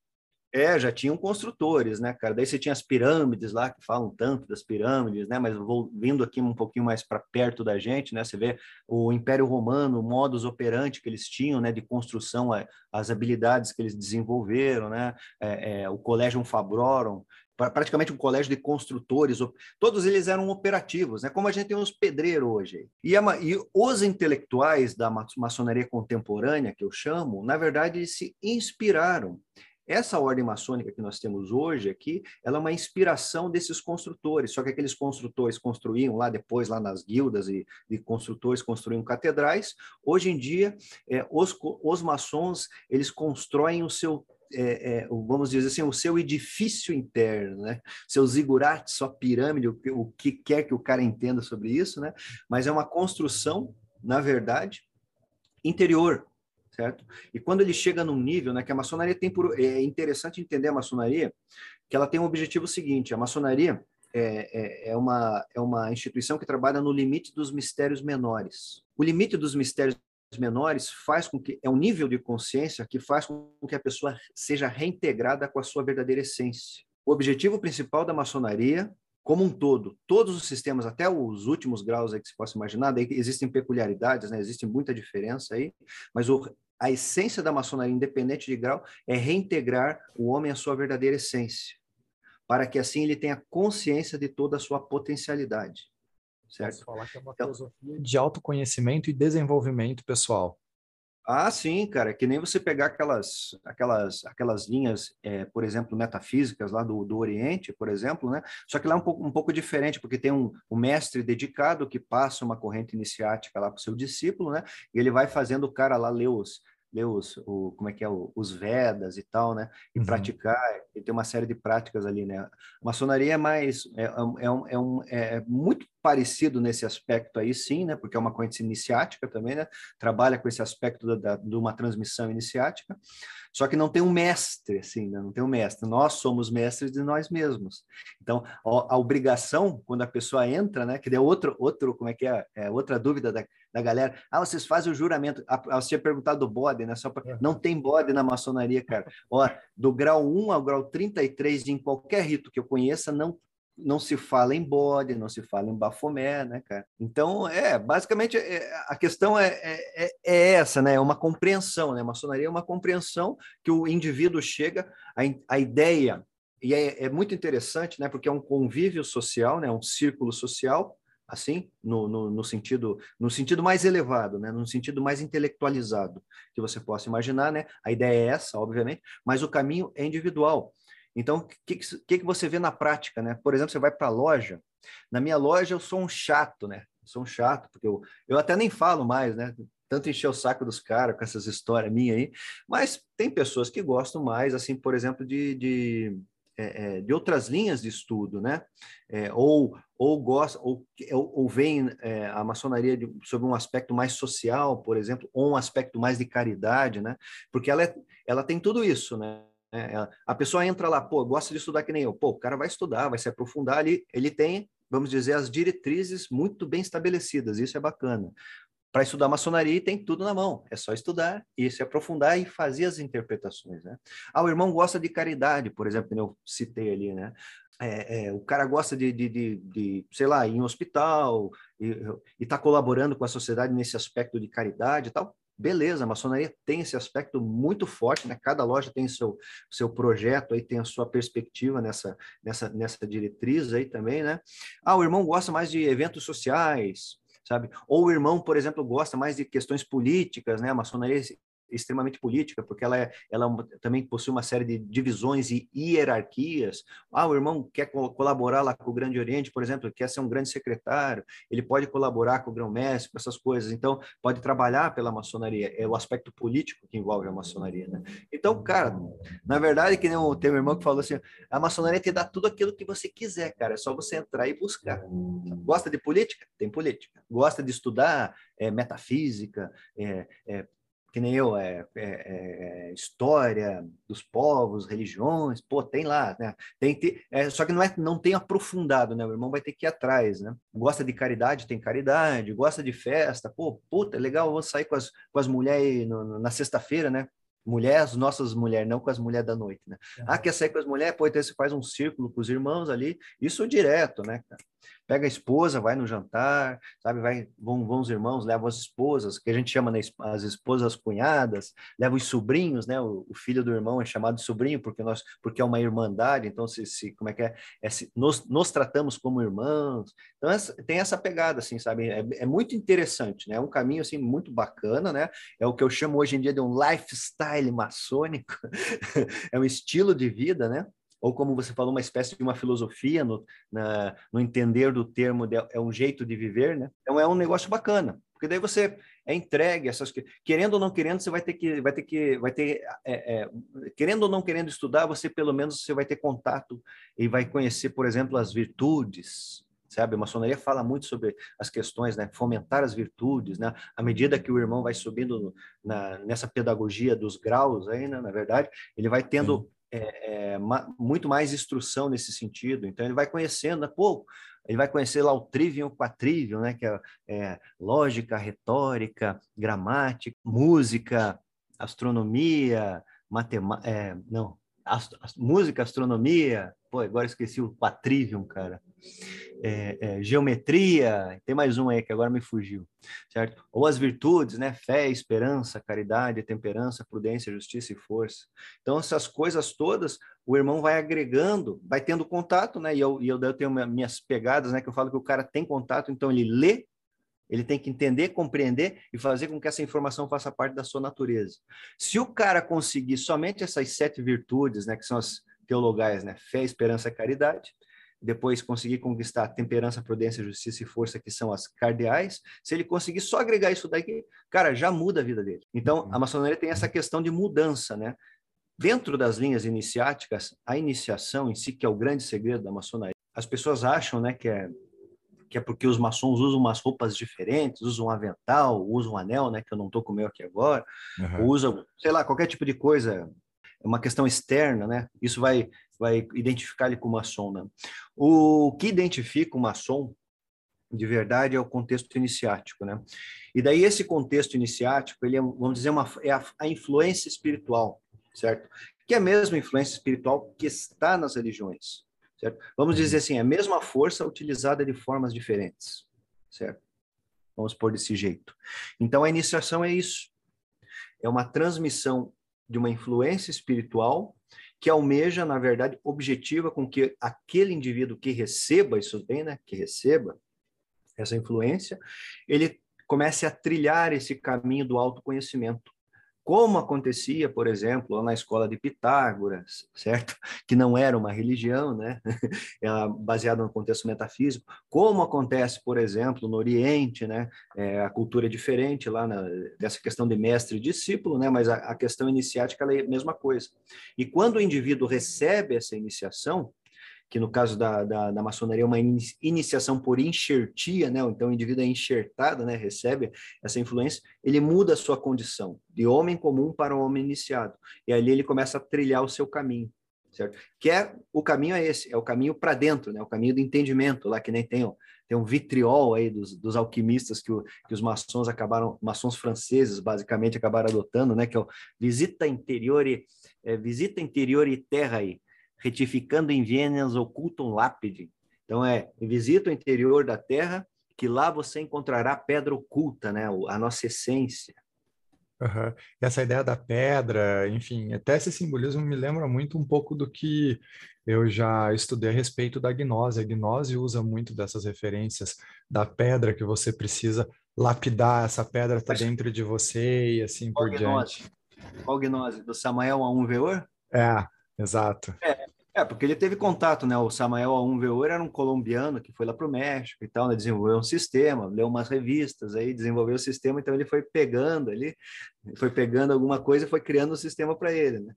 É, já tinham construtores, né, cara? Daí você tinha as pirâmides lá, que falam tanto das pirâmides, né? Mas vou, vindo aqui um pouquinho mais para perto da gente, né? Você vê o Império Romano, o modus operandi que eles tinham, né? De construção, as habilidades que eles desenvolveram, né? É, é, o Collegium Fabrorum, praticamente um colégio de construtores, todos eles eram operativos, né? como a gente tem uns pedreiros hoje. E, a, e, os intelectuais da maçonaria contemporânea, que eu chamo, na verdade, se inspiraram. Essa ordem maçônica que nós temos hoje aqui, ela é uma inspiração desses construtores, só que aqueles construtores construíam lá depois, lá nas guildas e, e construtores construíam catedrais. Hoje em dia, é, os, os maçons, eles constroem o seu é, é, vamos dizer assim, o seu edifício interno, né? Seu zigurate, sua pirâmide, o, o, que quer que o cara entenda sobre isso, né? Mas é uma construção, na verdade, interior, certo? E quando ele chega num nível, né, que a maçonaria tem por, é interessante entender a maçonaria, que ela tem um objetivo seguinte: a maçonaria é, é, é, uma, é uma instituição que trabalha no limite dos mistérios menores. O limite dos mistérios menores faz com que é um nível de consciência que faz com que a pessoa seja reintegrada com a sua verdadeira essência. O objetivo principal da maçonaria, como um todo, todos os sistemas, até os últimos graus aí que se possa imaginar, daí existem peculiaridades, né? existe muita diferença aí, mas o, a essência da maçonaria, independente de grau, é reintegrar o homem à sua verdadeira essência, para que assim ele tenha consciência de toda a sua potencialidade certo? Posso falar que é uma então, filosofia de autoconhecimento e desenvolvimento pessoal. Ah, sim, cara, que nem você pegar aquelas, aquelas, aquelas linhas, é, por exemplo, metafísicas lá do, do Oriente, por exemplo, né? Só que lá é um pouco, um pouco diferente, porque tem um, um mestre dedicado que passa uma corrente iniciática lá para o seu discípulo, né? E ele vai fazendo o cara lá ler os, ler os, o, como é que é, os Vedas e tal, né? E uhum. praticar, e tem uma série de práticas ali, né? A maçonaria é mais, é, é, um, é, um, é muito parecido nesse aspecto aí, sim, né? Porque é uma corrente iniciática também, né? Trabalha com esse aspecto da, da, de uma transmissão iniciática, só que não tem um mestre, assim, né? Não tem um mestre. Nós somos mestres de nós mesmos. Então, a, a obrigação, quando a pessoa entra, né? Que é outro, outro, como é que é? é outra dúvida da, da galera. Ah, vocês fazem o juramento. Ah, você tinha perguntado do bode, né? Só pra... Não tem bode na maçonaria, cara. Ó, do grau 1 ao grau 33, em qualquer rito que eu conheça, não não se fala em bode, não se fala em bafomé, né, cara? Então, é, basicamente, é, a questão é, é, é, é essa, né? É uma compreensão, né? A maçonaria é uma compreensão que o indivíduo chega, a, a ideia, e é, é muito interessante, né? Porque é um convívio social, né? Um círculo social, assim, no, no, no, sentido no sentido mais elevado, né? no sentido mais intelectualizado que você possa imaginar, né? A ideia é essa, obviamente, mas o caminho é individual. Então, o que, que, que você vê na prática, né? Por exemplo, você vai para a loja. Na minha loja, eu sou um chato, né? Eu sou um chato, porque eu, eu até nem falo mais, né? Tanto encher o saco dos caras com essas histórias minhas aí. Mas tem pessoas que gostam mais, assim, por exemplo, de, de, é, é de outras linhas de estudo, né? É, ou ou gosta ou, ou vem é, a maçonaria de, sobre um aspecto mais social, por exemplo, ou um aspecto mais de caridade, né? Porque ela, é, ela tem tudo isso, né? É, a pessoa entra lá, pô, gosta de estudar que nem eu. Pô, o cara vai estudar, vai se aprofundar ali. Ele tem, vamos dizer, as diretrizes muito bem estabelecidas. Isso é bacana. Para estudar maçonaria tem tudo na mão, é só estudar e se aprofundar e fazer as interpretações, né? Ah, o irmão gosta de caridade, por exemplo, que eu citei ali, né? É, é, o cara gosta de, de, de, de, sei lá, ir em um hospital e está colaborando com a sociedade nesse aspecto de caridade e tal. Beleza, a maçonaria tem esse aspecto muito forte, né? Cada loja tem seu seu projeto aí, tem a sua perspectiva nessa nessa nessa diretriz aí também, né? Ah, o irmão gosta mais de eventos sociais, sabe? Ou o irmão, por exemplo, gosta mais de questões políticas, né? A maçonaria extremamente política, porque ela, é, ela também possui uma série de divisões e hierarquias. Ah, o irmão quer colaborar lá com o Grande Oriente, por exemplo, quer ser um grande secretário, ele pode colaborar com o grão-mestre, com essas coisas. Então, pode trabalhar pela maçonaria. É o aspecto político que envolve a maçonaria, né? Então, cara, na verdade, que nem o teu irmão que falou assim, a maçonaria te dá tudo aquilo que você quiser, cara. É só você entrar e buscar. Gosta de política? Tem política. Gosta de estudar é, metafísica, é, é, que nem eu, é, é, é, história dos povos, religiões, pô, tem lá, né? Tem, tem é, só que não, é, não tem aprofundado, né? O irmão vai ter que ir atrás, né? Gosta de caridade, tem caridade, gosta de festa, pô, puta, legal, vou sair com as, com as mulheres na sexta-feira, né? Mulheres, as nossas mulheres, não com as mulheres da noite, né? Ah, quer sair com as mulheres? Pô, então você faz um círculo com os irmãos ali, isso direto, né, cara? Pega a esposa, vai no jantar, sabe? Vai, vão, vão os irmãos, levam as esposas, que a gente chama né, as esposas cunhadas, leva os sobrinhos, né? O, o, filho do irmão é chamado sobrinho porque nós, porque é uma irmandade. Então, se, se como é que é? é se, nos, nos tratamos como irmãos. Então, essa, tem essa pegada, assim, sabe? É, é muito interessante, né? É um caminho assim muito bacana, né? É o que eu chamo hoje em dia de um lifestyle maçônico. *laughs* é um estilo de vida, né? Ou como você falou, uma espécie de uma filosofia no, na, no entender do termo, de, é um jeito de viver, né? Então é um negócio bacana, porque daí você é entregue essas querendo ou não querendo você vai ter que vai ter que vai ter é, é, querendo ou não querendo estudar você pelo menos você vai ter contato e vai conhecer por exemplo as virtudes sabe? A maçonaria fala muito sobre as questões né? Fomentar as virtudes né? À medida que o irmão vai subindo na, nessa pedagogia dos graus aí né, na verdade ele vai tendo é, é, ma, muito mais instrução nesse sentido. Então, ele vai conhecendo, né? pô, ele vai conhecer lá o trivium quatrivium, né? que é, é lógica, retórica, gramática, música, astronomia, matemática, é, não, música, astronomia, pô, agora esqueci o quatrivium, cara é, é, geometria, tem mais um aí que agora me fugiu, certo? Ou as virtudes, né? Fé, esperança, caridade, temperança, prudência, justiça e força. Então, essas coisas todas, o irmão vai agregando, vai tendo contato, né? E eu, e eu, eu tenho minhas pegadas, né? Que eu falo que o cara tem contato, então ele lê, ele tem que entender, compreender e fazer com que essa informação faça parte da sua natureza. Se o cara conseguir somente essas sete virtudes, né? Que são as teologais, né? Fé, esperança, caridade depois conseguir conquistar temperança, prudência, justiça e força, que são as cardeais, se ele conseguir só agregar isso daqui, cara, já muda a vida dele. Então, a maçonaria tem essa questão de mudança, né? Dentro das linhas iniciáticas, a iniciação em si, que é o grande segredo da maçonaria, as pessoas acham, né, que é que é porque os maçons usam umas roupas diferentes, usam um avental, usam um anel, né, que eu não estou com o meu aqui agora, uhum. usam, sei lá, qualquer tipo de coisa, é uma questão externa, né? Isso vai vai identificar ele como maçom. Né? O que identifica o maçom de verdade é o contexto iniciático, né? E daí esse contexto iniciático, ele é, vamos dizer, uma, é a, a influência espiritual, certo? Que é a mesma influência espiritual que está nas religiões, certo? Vamos dizer assim, é a mesma força utilizada de formas diferentes, certo? Vamos pôr desse jeito. Então a iniciação é isso. É uma transmissão de uma influência espiritual que almeja, na verdade, objetiva com que aquele indivíduo que receba isso bem, né, que receba essa influência, ele comece a trilhar esse caminho do autoconhecimento como acontecia, por exemplo, na escola de Pitágoras, certo? *laughs* Que não era uma religião, né? *laughs* Ela baseada no contexto metafísico. Como acontece, por exemplo, no Oriente, né? É, a cultura é diferente lá na, dessa questão de mestre e discípulo, né? Mas a, a questão iniciática é a mesma coisa. E quando o indivíduo recebe essa iniciação, que no caso da, da, da maçonaria é uma iniciação por enxertia, né? Então o indivíduo é enxertado, né? Recebe essa influência, ele muda a sua condição de homem comum para homem iniciado. E ali ele começa a trilhar o seu caminho, certo? Que é o caminho é esse, é o caminho para dentro, né? O caminho do entendimento, lá que nem tem, ó, tem um vitriol aí dos, dos alquimistas que, o, que os maçons acabaram, maçons franceses basicamente acabaram adotando, né? Que é o visita interior e é, visita interior e terra aí retificando em Vienas ocultum lápide. Então é, visita o interior da terra, que lá você encontrará pedra oculta, né? A nossa essência. Uhum. Essa ideia da pedra, enfim, até esse simbolismo me lembra muito um pouco do que eu já estudei a respeito da gnose. A gnose usa muito dessas referências da pedra que você precisa lapidar, essa pedra está dentro de você e assim Qual por gnose? diante. Qual gnose? Do Samael a um Veor? É, exato. É, é, porque ele teve contato, né? O Samael A1VO era um colombiano que foi lá para o México e tal, né? desenvolveu um sistema, leu umas revistas aí, desenvolveu o sistema, então ele foi pegando ali, foi pegando alguma coisa e foi criando o um sistema para ele, né?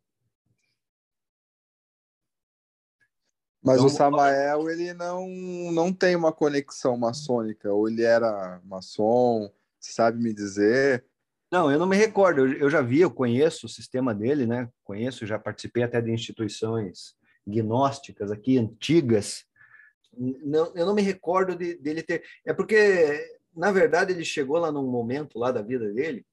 Mas então, o Samael, ele não, não tem uma conexão maçônica, ou ele era maçom, sabe me dizer? Não, eu não me recordo, eu, eu já vi, eu conheço o sistema dele, né? Conheço, já participei até de instituições gnósticas aqui, antigas. Não, eu não me recordo de, dele ter. É porque, na verdade, ele chegou lá num momento lá da vida dele,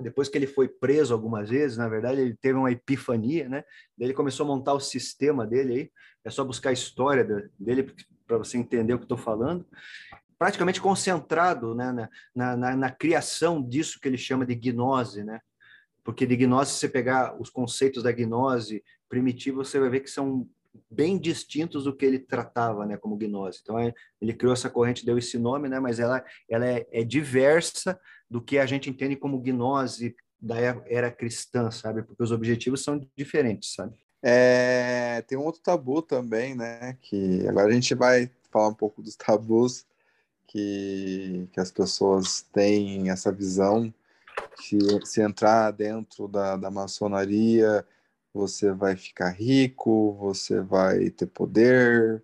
depois que ele foi preso algumas vezes, na verdade, ele teve uma epifania, né? Ele começou a montar o sistema dele aí. É só buscar a história dele para você entender o que estou falando. Praticamente concentrado né, na, na, na, criação disso que ele chama de gnose, né? Porque de gnose, se você pegar os conceitos da gnose primitivo, você vai ver que são bem distintos do que ele tratava, né, como gnose. Então, é, ele criou essa corrente, deu esse nome, né, mas ela, ela é, é diversa do que a gente entende como gnose da era cristã, sabe? Porque os objetivos são diferentes, sabe? É, tem um outro tabu também, né? Que agora a gente vai falar um pouco dos tabus que, que as pessoas têm essa visão que se entrar dentro da, da maçonaria você vai ficar rico, você vai ter poder.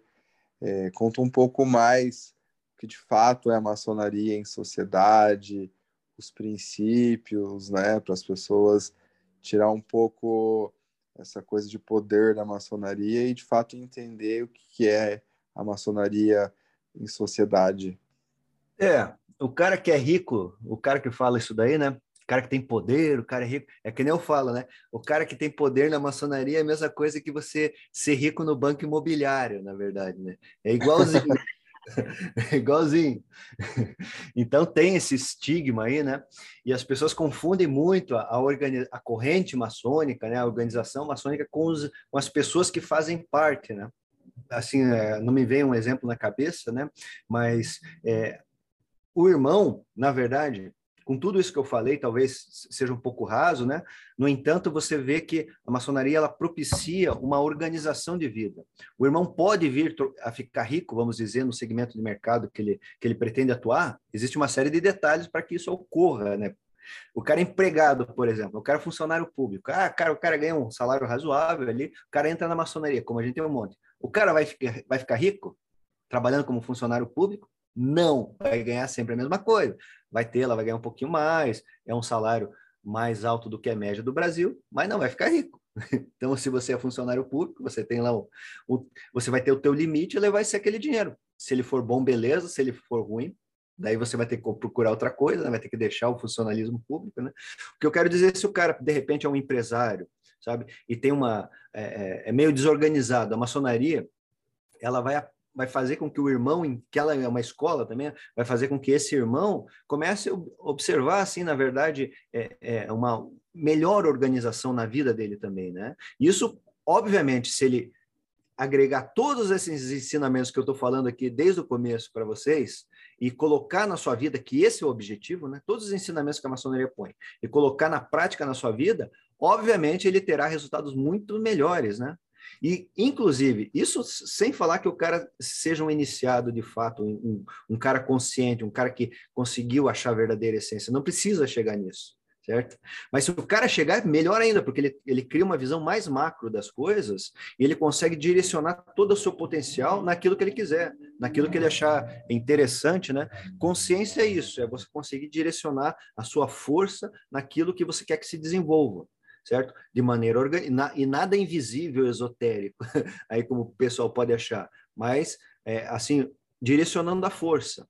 É, conta um pouco mais o que de fato é a maçonaria em sociedade, os princípios, né, para as pessoas tirar um pouco essa coisa de poder da maçonaria e de fato entender o que é a maçonaria em sociedade. É, o cara que é rico, o cara que fala isso daí, né? Cara que tem poder, o cara é rico. É que nem eu falo, né? O cara que tem poder na maçonaria é a mesma coisa que você ser rico no banco imobiliário, na verdade, né? É igualzinho. *laughs* é igualzinho. Então tem esse estigma aí, né? E as pessoas confundem muito a, a, a corrente maçônica, né? A organização maçônica com, os, com as pessoas que fazem parte, né? Assim, é, não me vem um exemplo na cabeça, né? Mas é, o irmão, na verdade, com tudo isso que eu falei, talvez seja um pouco raso, né? No entanto, você vê que a maçonaria ela propicia uma organização de vida. O irmão pode vir a ficar rico, vamos dizer, no segmento de mercado que ele, que ele pretende atuar. Existe uma série de detalhes para que isso ocorra, né? O cara é empregado, por exemplo, o cara é funcionário público. Ah, cara, o cara ganha um salário razoável ali, o cara entra na maçonaria, como a gente tem um monte. O cara vai ficar, vai ficar rico trabalhando como funcionário público? Não, vai ganhar sempre a mesma coisa. Vai ter, ela vai ganhar um pouquinho mais, é um salário mais alto do que a média do Brasil, mas não vai ficar rico. *laughs* Então, se você é funcionário público, você tem lá o, o, você vai ter o teu limite e vai ser aquele dinheiro. Se ele for bom, beleza. Se ele for ruim, daí você vai ter que procurar outra coisa, né? vai ter que deixar o funcionalismo público, né? O que eu quero dizer, se o cara de repente é um empresário, sabe, e tem uma é, é, é meio desorganizado, a maçonaria ela vai vai fazer com que o irmão, que ela é uma escola também, vai fazer com que esse irmão comece a observar, assim, na verdade, é, é uma melhor organização na vida dele também, né? Isso, obviamente, se ele agregar todos esses ensinamentos que eu estou falando aqui desde o começo para vocês e colocar na sua vida, que esse é o objetivo, né? Todos os ensinamentos que a maçonaria põe, e colocar na prática na sua vida, obviamente ele terá resultados muito melhores, né? E, inclusive, isso sem falar que o cara seja um iniciado de fato, um, um cara consciente, um cara que conseguiu achar a verdadeira essência. Não precisa chegar nisso, certo? Mas se o cara chegar, melhor ainda, porque ele, ele cria uma visão mais macro das coisas e ele consegue direcionar todo o seu potencial naquilo que ele quiser, naquilo que ele achar interessante, né? Consciência é isso, é você conseguir direcionar a sua força naquilo que você quer que se desenvolva certo? De maneira orgânica, e nada invisível, esotérico, *laughs* aí como o pessoal pode achar, mas, é, assim, direcionando a força.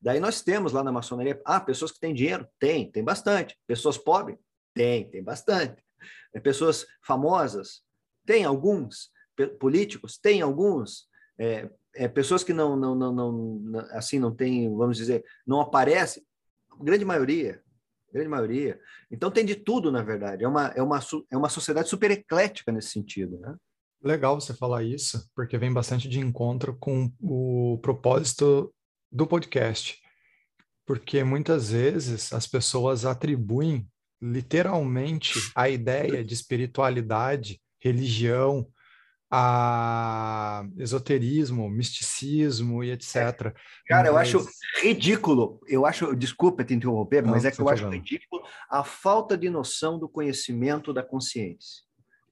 Daí nós temos lá na maçonaria, ah, pessoas que têm dinheiro? Tem, tem bastante. Pessoas pobres? Tem, tem bastante. É, pessoas famosas? Tem alguns. políticos? Tem alguns. É, é, pessoas que não, não, não, não, assim, não tem, vamos dizer, não aparecem? Grande maioria. Grande maioria. Então tem de tudo, na verdade. É uma, é uma, é uma sociedade super eclética nesse sentido, né? Legal você falar isso, porque vem bastante de encontro com o propósito do podcast, porque muitas vezes as pessoas atribuem literalmente a ideia de espiritualidade, religião, a esoterismo, misticismo e etc. Cara, mas... eu acho ridículo. Eu acho, desculpa te interromper, Não, mas é que eu acho ridículo a falta de noção do conhecimento da consciência,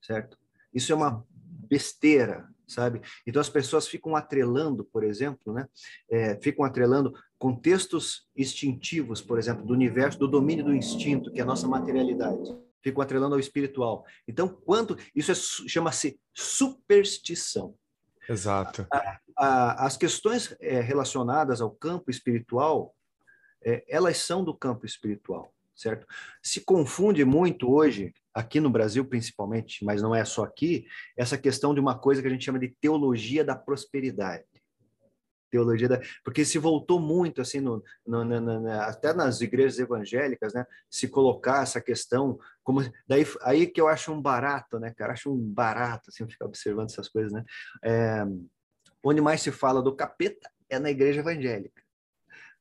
certo? Isso é uma besteira, sabe? Então as pessoas ficam atrelando, por exemplo, né? É, ficam atrelando contextos instintivos, por exemplo, do universo, do domínio do instinto, que é a nossa materialidade. Ficam atrelando ao espiritual. Então, quanto isso é, chama-se superstição. Exato. A, a, as questões é, relacionadas ao campo espiritual, é, elas são do campo espiritual, certo? Se confunde muito hoje aqui no Brasil principalmente, mas não é só aqui, essa questão de uma coisa que a gente chama de teologia da prosperidade. Teologia da... Porque se voltou muito, assim, no, no, no, até nas igrejas evangélicas, né, se colocar essa questão como... Daí, aí que eu acho um barato, né, cara? Acho um barato, assim, ficar observando essas coisas, né? É, onde mais se fala do capeta é na igreja evangélica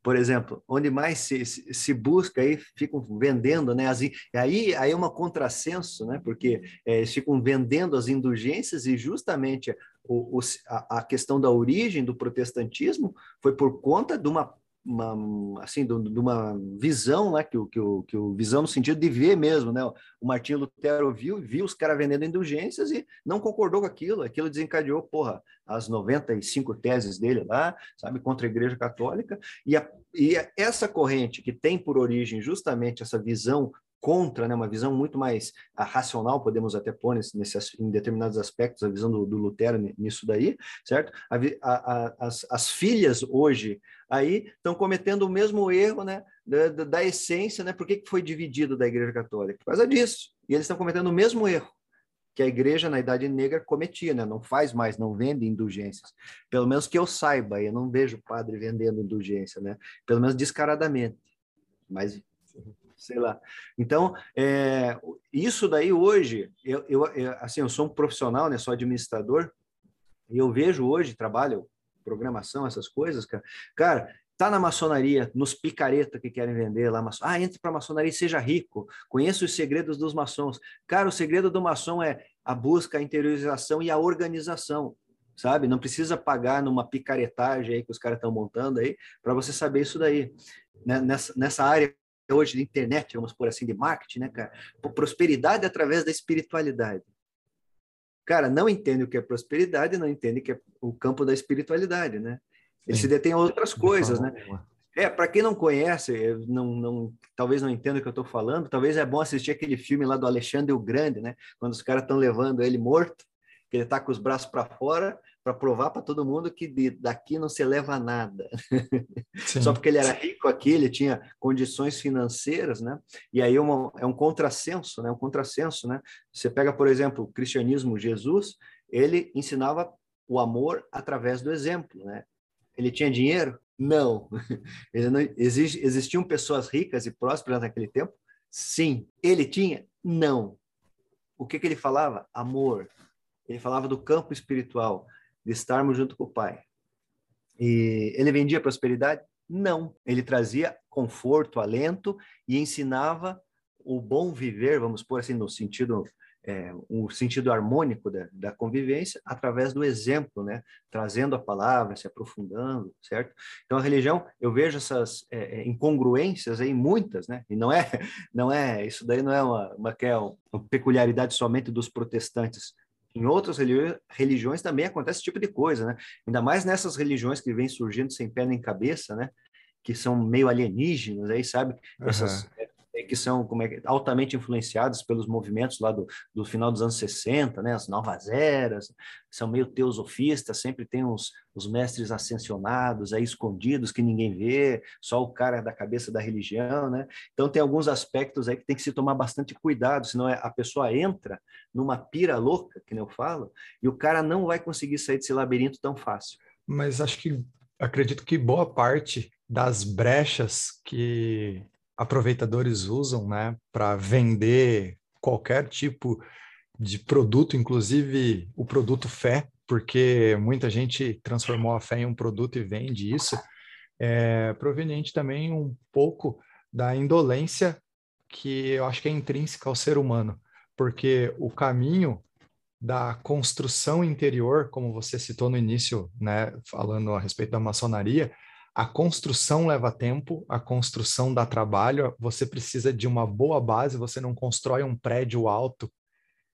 por exemplo, onde mais se, se, busca aí ficam vendendo, né? As, aí aí é uma contrassenso, né? Porque é, eles ficam vendendo as indulgências e justamente o, o, a, a, questão da origem do protestantismo foi por conta de uma uma, assim, de, uma visão, né, que o, que, que o visão no sentido de ver mesmo, né, o Martinho Lutero viu, viu os caras vendendo indulgências e não concordou com aquilo, aquilo desencadeou, porra, as 95 teses dele lá, sabe, contra a Igreja Católica, e, a, e essa corrente que tem por origem justamente essa visão contra, né, uma visão muito mais a, racional, podemos até pôr nesse, nesse, em determinados aspectos, a visão do, do Lutero nisso daí, certo? A, a, as, as filhas hoje aí estão cometendo o mesmo erro né, da, da, essência, né? Por que, que foi dividido da Igreja Católica? Por causa disso. E eles estão cometendo o mesmo erro que a igreja na Idade Negra cometia, né? Não faz mais, não vende indulgências. Pelo menos que eu saiba, eu não vejo padre vendendo indulgência, né? Pelo menos descaradamente. Mas sei lá. Então, é, isso daí hoje, eu, eu, assim, eu sou um profissional, né, sou administrador, e eu vejo hoje, trabalho programação, essas coisas, cara. Cara, tá na maçonaria, nos picareta que querem vender lá, maçom. ah, entre para maçonaria e seja rico, conheça os segredos dos maçons. Cara, o segredo do maçom é a busca, a interiorização e a organização, sabe? Não precisa pagar numa picaretagem aí que os caras estão montando aí para você saber isso daí. Né, nessa, nessa área hoje de internet, vamos por assim, de marketing, né, cara? Prosperidade através da espiritualidade. Cara, não entende o que é prosperidade, não entende o que é o campo da espiritualidade, né? Ele Sim. se detém a outras coisas, né? É, para quem não conhece, não, não, talvez não entenda o que eu estou falando, talvez é bom assistir aquele filme lá do Alexandre o Grande, né? Quando os caras estão levando ele morto, que ele está com os braços para fora, para provar para todo mundo que de, daqui não se leva nada. *laughs* Só porque ele era rico aqui, ele tinha condições financeiras, né? E aí uma, é um contrassenso, né? Um contrassenso, né? Você pega, por exemplo, o cristianismo, Jesus, ele ensinava o amor através do exemplo, né? Ele tinha dinheiro? Não. *laughs* Ele não existe, existiam pessoas ricas e prósperas naquele tempo? Sim. Ele tinha? Não. O que, que ele falava? Amor. Ele falava do campo espiritual de estarmos junto com o Pai. E ele vendia prosperidade? Não. Ele trazia conforto, alento e ensinava o bom viver, vamos pôr assim no sentido é, um sentido harmônico da, da, convivência através do exemplo, né? Trazendo a palavra, se aprofundando, certo? Então a religião, eu vejo essas é, é incongruências aí muitas, né? E não é, *laughs* não é isso daí não é uma, uma, é uma peculiaridade somente dos protestantes. Em outras religiões também acontece esse tipo de coisa, né? Ainda mais nessas religiões que vêm surgindo sem pé nem cabeça, né? Que são meio alienígenas, aí sabe? Essas, uhum que são como é, altamente influenciados pelos movimentos lá do, do final dos anos 60, né, as novas eras, são meio teosofistas, sempre tem os, mestres ascensionados aí escondidos que ninguém vê, só o cara da cabeça da religião, né? Então tem alguns aspectos aí que tem que se tomar bastante cuidado, senão é, a pessoa entra numa pira louca, que eu falo, e o cara não vai conseguir sair desse labirinto tão fácil. Mas acho que acredito que boa parte das brechas que aproveitadores usam, né, para vender qualquer tipo de produto, inclusive o produto fé, porque muita gente transformou a fé em um produto e vende isso, é proveniente também um pouco da indolência que eu acho que é intrínseca ao ser humano, porque o caminho da construção interior, como você citou no início, né, falando a respeito da maçonaria, a construção leva tempo, a construção dá trabalho, você precisa de uma boa base, você não constrói um prédio alto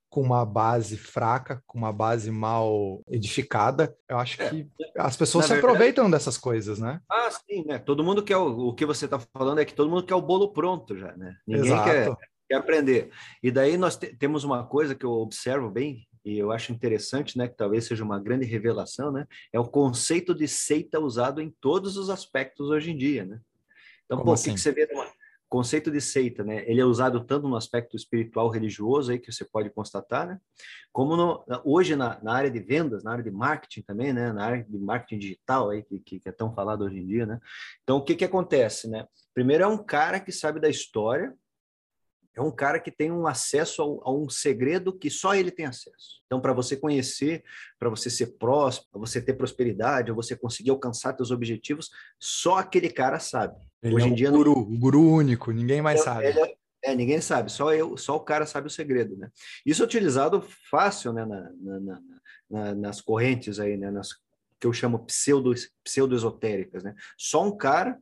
com uma base fraca, com uma base mal edificada. Eu acho é. que as pessoas se verdade, aproveitam dessas coisas, né? Ah, sim, né? Todo mundo quer o, o que você está falando é que todo mundo quer o bolo pronto já, né? Ninguém Exato. quer, quer aprender. E daí nós te, temos uma coisa que eu observo bem e eu acho interessante, né, que talvez seja uma grande revelação, né, é o conceito de seita usado em todos os aspectos hoje em dia, né? Então, pô, assim? o que, assim? que você vê no conceito de seita, né? Ele é usado tanto no aspecto espiritual religioso aí que você pode constatar, né? Como no, hoje na, na, área de vendas, na área de marketing também, né? Na área de marketing digital aí que, que, que é tão falado hoje em dia, né? Então, o que que acontece, né? Primeiro é um cara que sabe da história, é um cara que tem um acesso a, um segredo que só ele tem acesso. Então, para você conhecer, para você ser próximo, para você ter prosperidade, você conseguir alcançar seus objetivos, só aquele cara sabe. Ele Hoje é em dia, guru, não... o guru único, ninguém mais sabe. É, é, ninguém sabe, só eu, só o cara sabe o segredo, né? Isso é utilizado fácil, né, na, na, na, nas correntes aí, né, nas que eu chamo pseudo, pseudo-esotéricas, né? Só um cara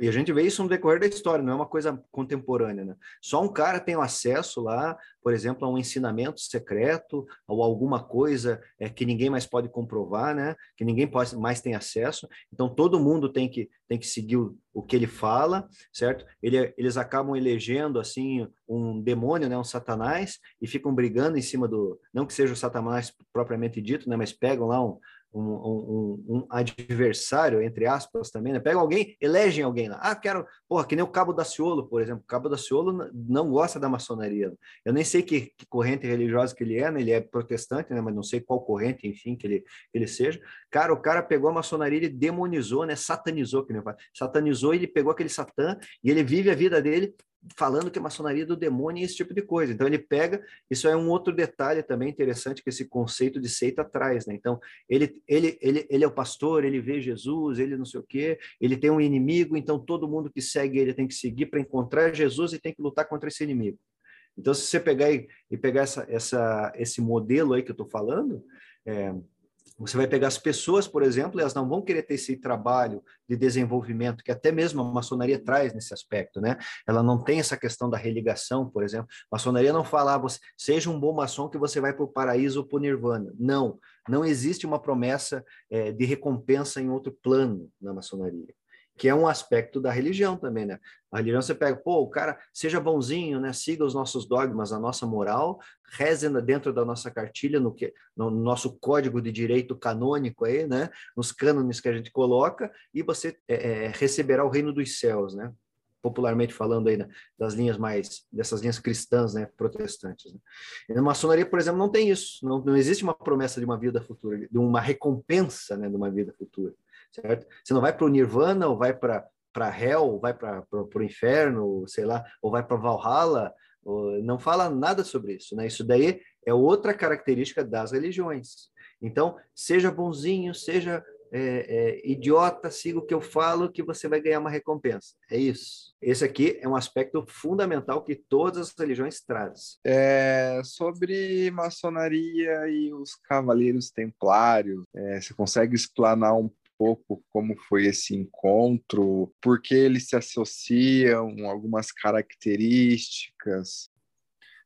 e a gente vê isso no decorrer da história, não é uma coisa contemporânea, né? Só um cara tem acesso lá, por exemplo, a um ensinamento secreto ou alguma coisa é, que ninguém mais pode comprovar, né? Que ninguém mais tem acesso. Então todo mundo tem que tem que seguir o, o que ele fala, certo? Ele, eles acabam elegendo assim um demônio, né? Um satanás e ficam brigando em cima do, não que seja o satanás propriamente dito, né? Mas pegam lá um um, um, um, adversário, entre aspas, também, né? Pega alguém, elegem alguém lá. Ah, quero, porra, que nem o Cabo da Ciolo, por exemplo. O Cabo da Ciolo não gosta da maçonaria. Eu nem sei que, que corrente religiosa que ele é, né? Ele é protestante, né? Mas não sei qual corrente, enfim, que ele, que ele seja. Cara, o cara pegou a maçonaria, ele demonizou, né? Satanizou, que nem eu Satanizou, ele pegou aquele satã e ele vive a vida dele falando que é maçonaria do demônio e esse tipo de coisa. Então ele pega, isso é um outro detalhe também interessante que esse conceito de seita traz, né? Então ele ele ele ele é o pastor, ele vê Jesus, ele não sei o quê, ele tem um inimigo, então todo mundo que segue ele tem que seguir para encontrar Jesus e tem que lutar contra esse inimigo. Então se você pegar e, e pegar essa, essa esse modelo aí que eu estou falando, é, você vai pegar as pessoas, por exemplo, elas não vão querer ter esse trabalho de desenvolvimento que até mesmo a maçonaria traz nesse aspecto, né? Ela não tem essa questão da religação, por exemplo. A maçonaria não fala, ah, você, seja um bom maçom que você vai para o paraíso ou para o nirvana. Não, não existe uma promessa é, de recompensa em outro plano na maçonaria que é um aspecto da religião também, né? A religião você pega, pô, o cara seja bonzinho, né? Siga os nossos dogmas, a nossa moral, reze dentro da nossa cartilha, no, que, no nosso código de direito canônico aí, né? Nos cânones que a gente coloca, e você é, é, receberá o reino dos céus, né? popularmente falando aí né, das linhas mais dessas linhas cristãs, né, protestantes. Né? Na maçonaria, por exemplo, não tem isso. Não, não existe uma promessa de uma vida futura, de uma recompensa, né, de uma vida futura certo? Você não vai para o Nirvana, ou vai para para Hell, ou vai para o inferno, sei lá, ou vai para Valhalla, não fala nada sobre isso, né? Isso daí é outra característica das religiões. Então, seja bonzinho, seja é, é, idiota, siga o que eu falo, que você vai ganhar uma recompensa. É isso. Esse aqui é um aspecto fundamental que todas as religiões trazem. É, sobre maçonaria e os cavaleiros templários, é, você consegue explanar um pouco como foi esse encontro, por que eles se associam, algumas características?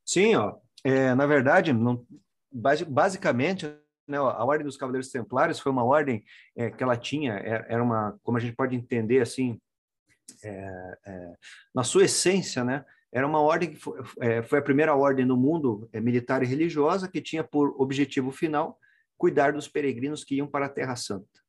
Sim, ó. É, na verdade, não, basicamente né, a Ordem dos Cavaleiros Templários foi uma ordem é, que ela tinha, é, era uma, como a gente pode entender assim, é, é, na sua essência, né, era uma ordem que foi, é, foi a primeira ordem no mundo é, militar e religiosa que tinha por objetivo final cuidar dos peregrinos que iam para a Terra Santa.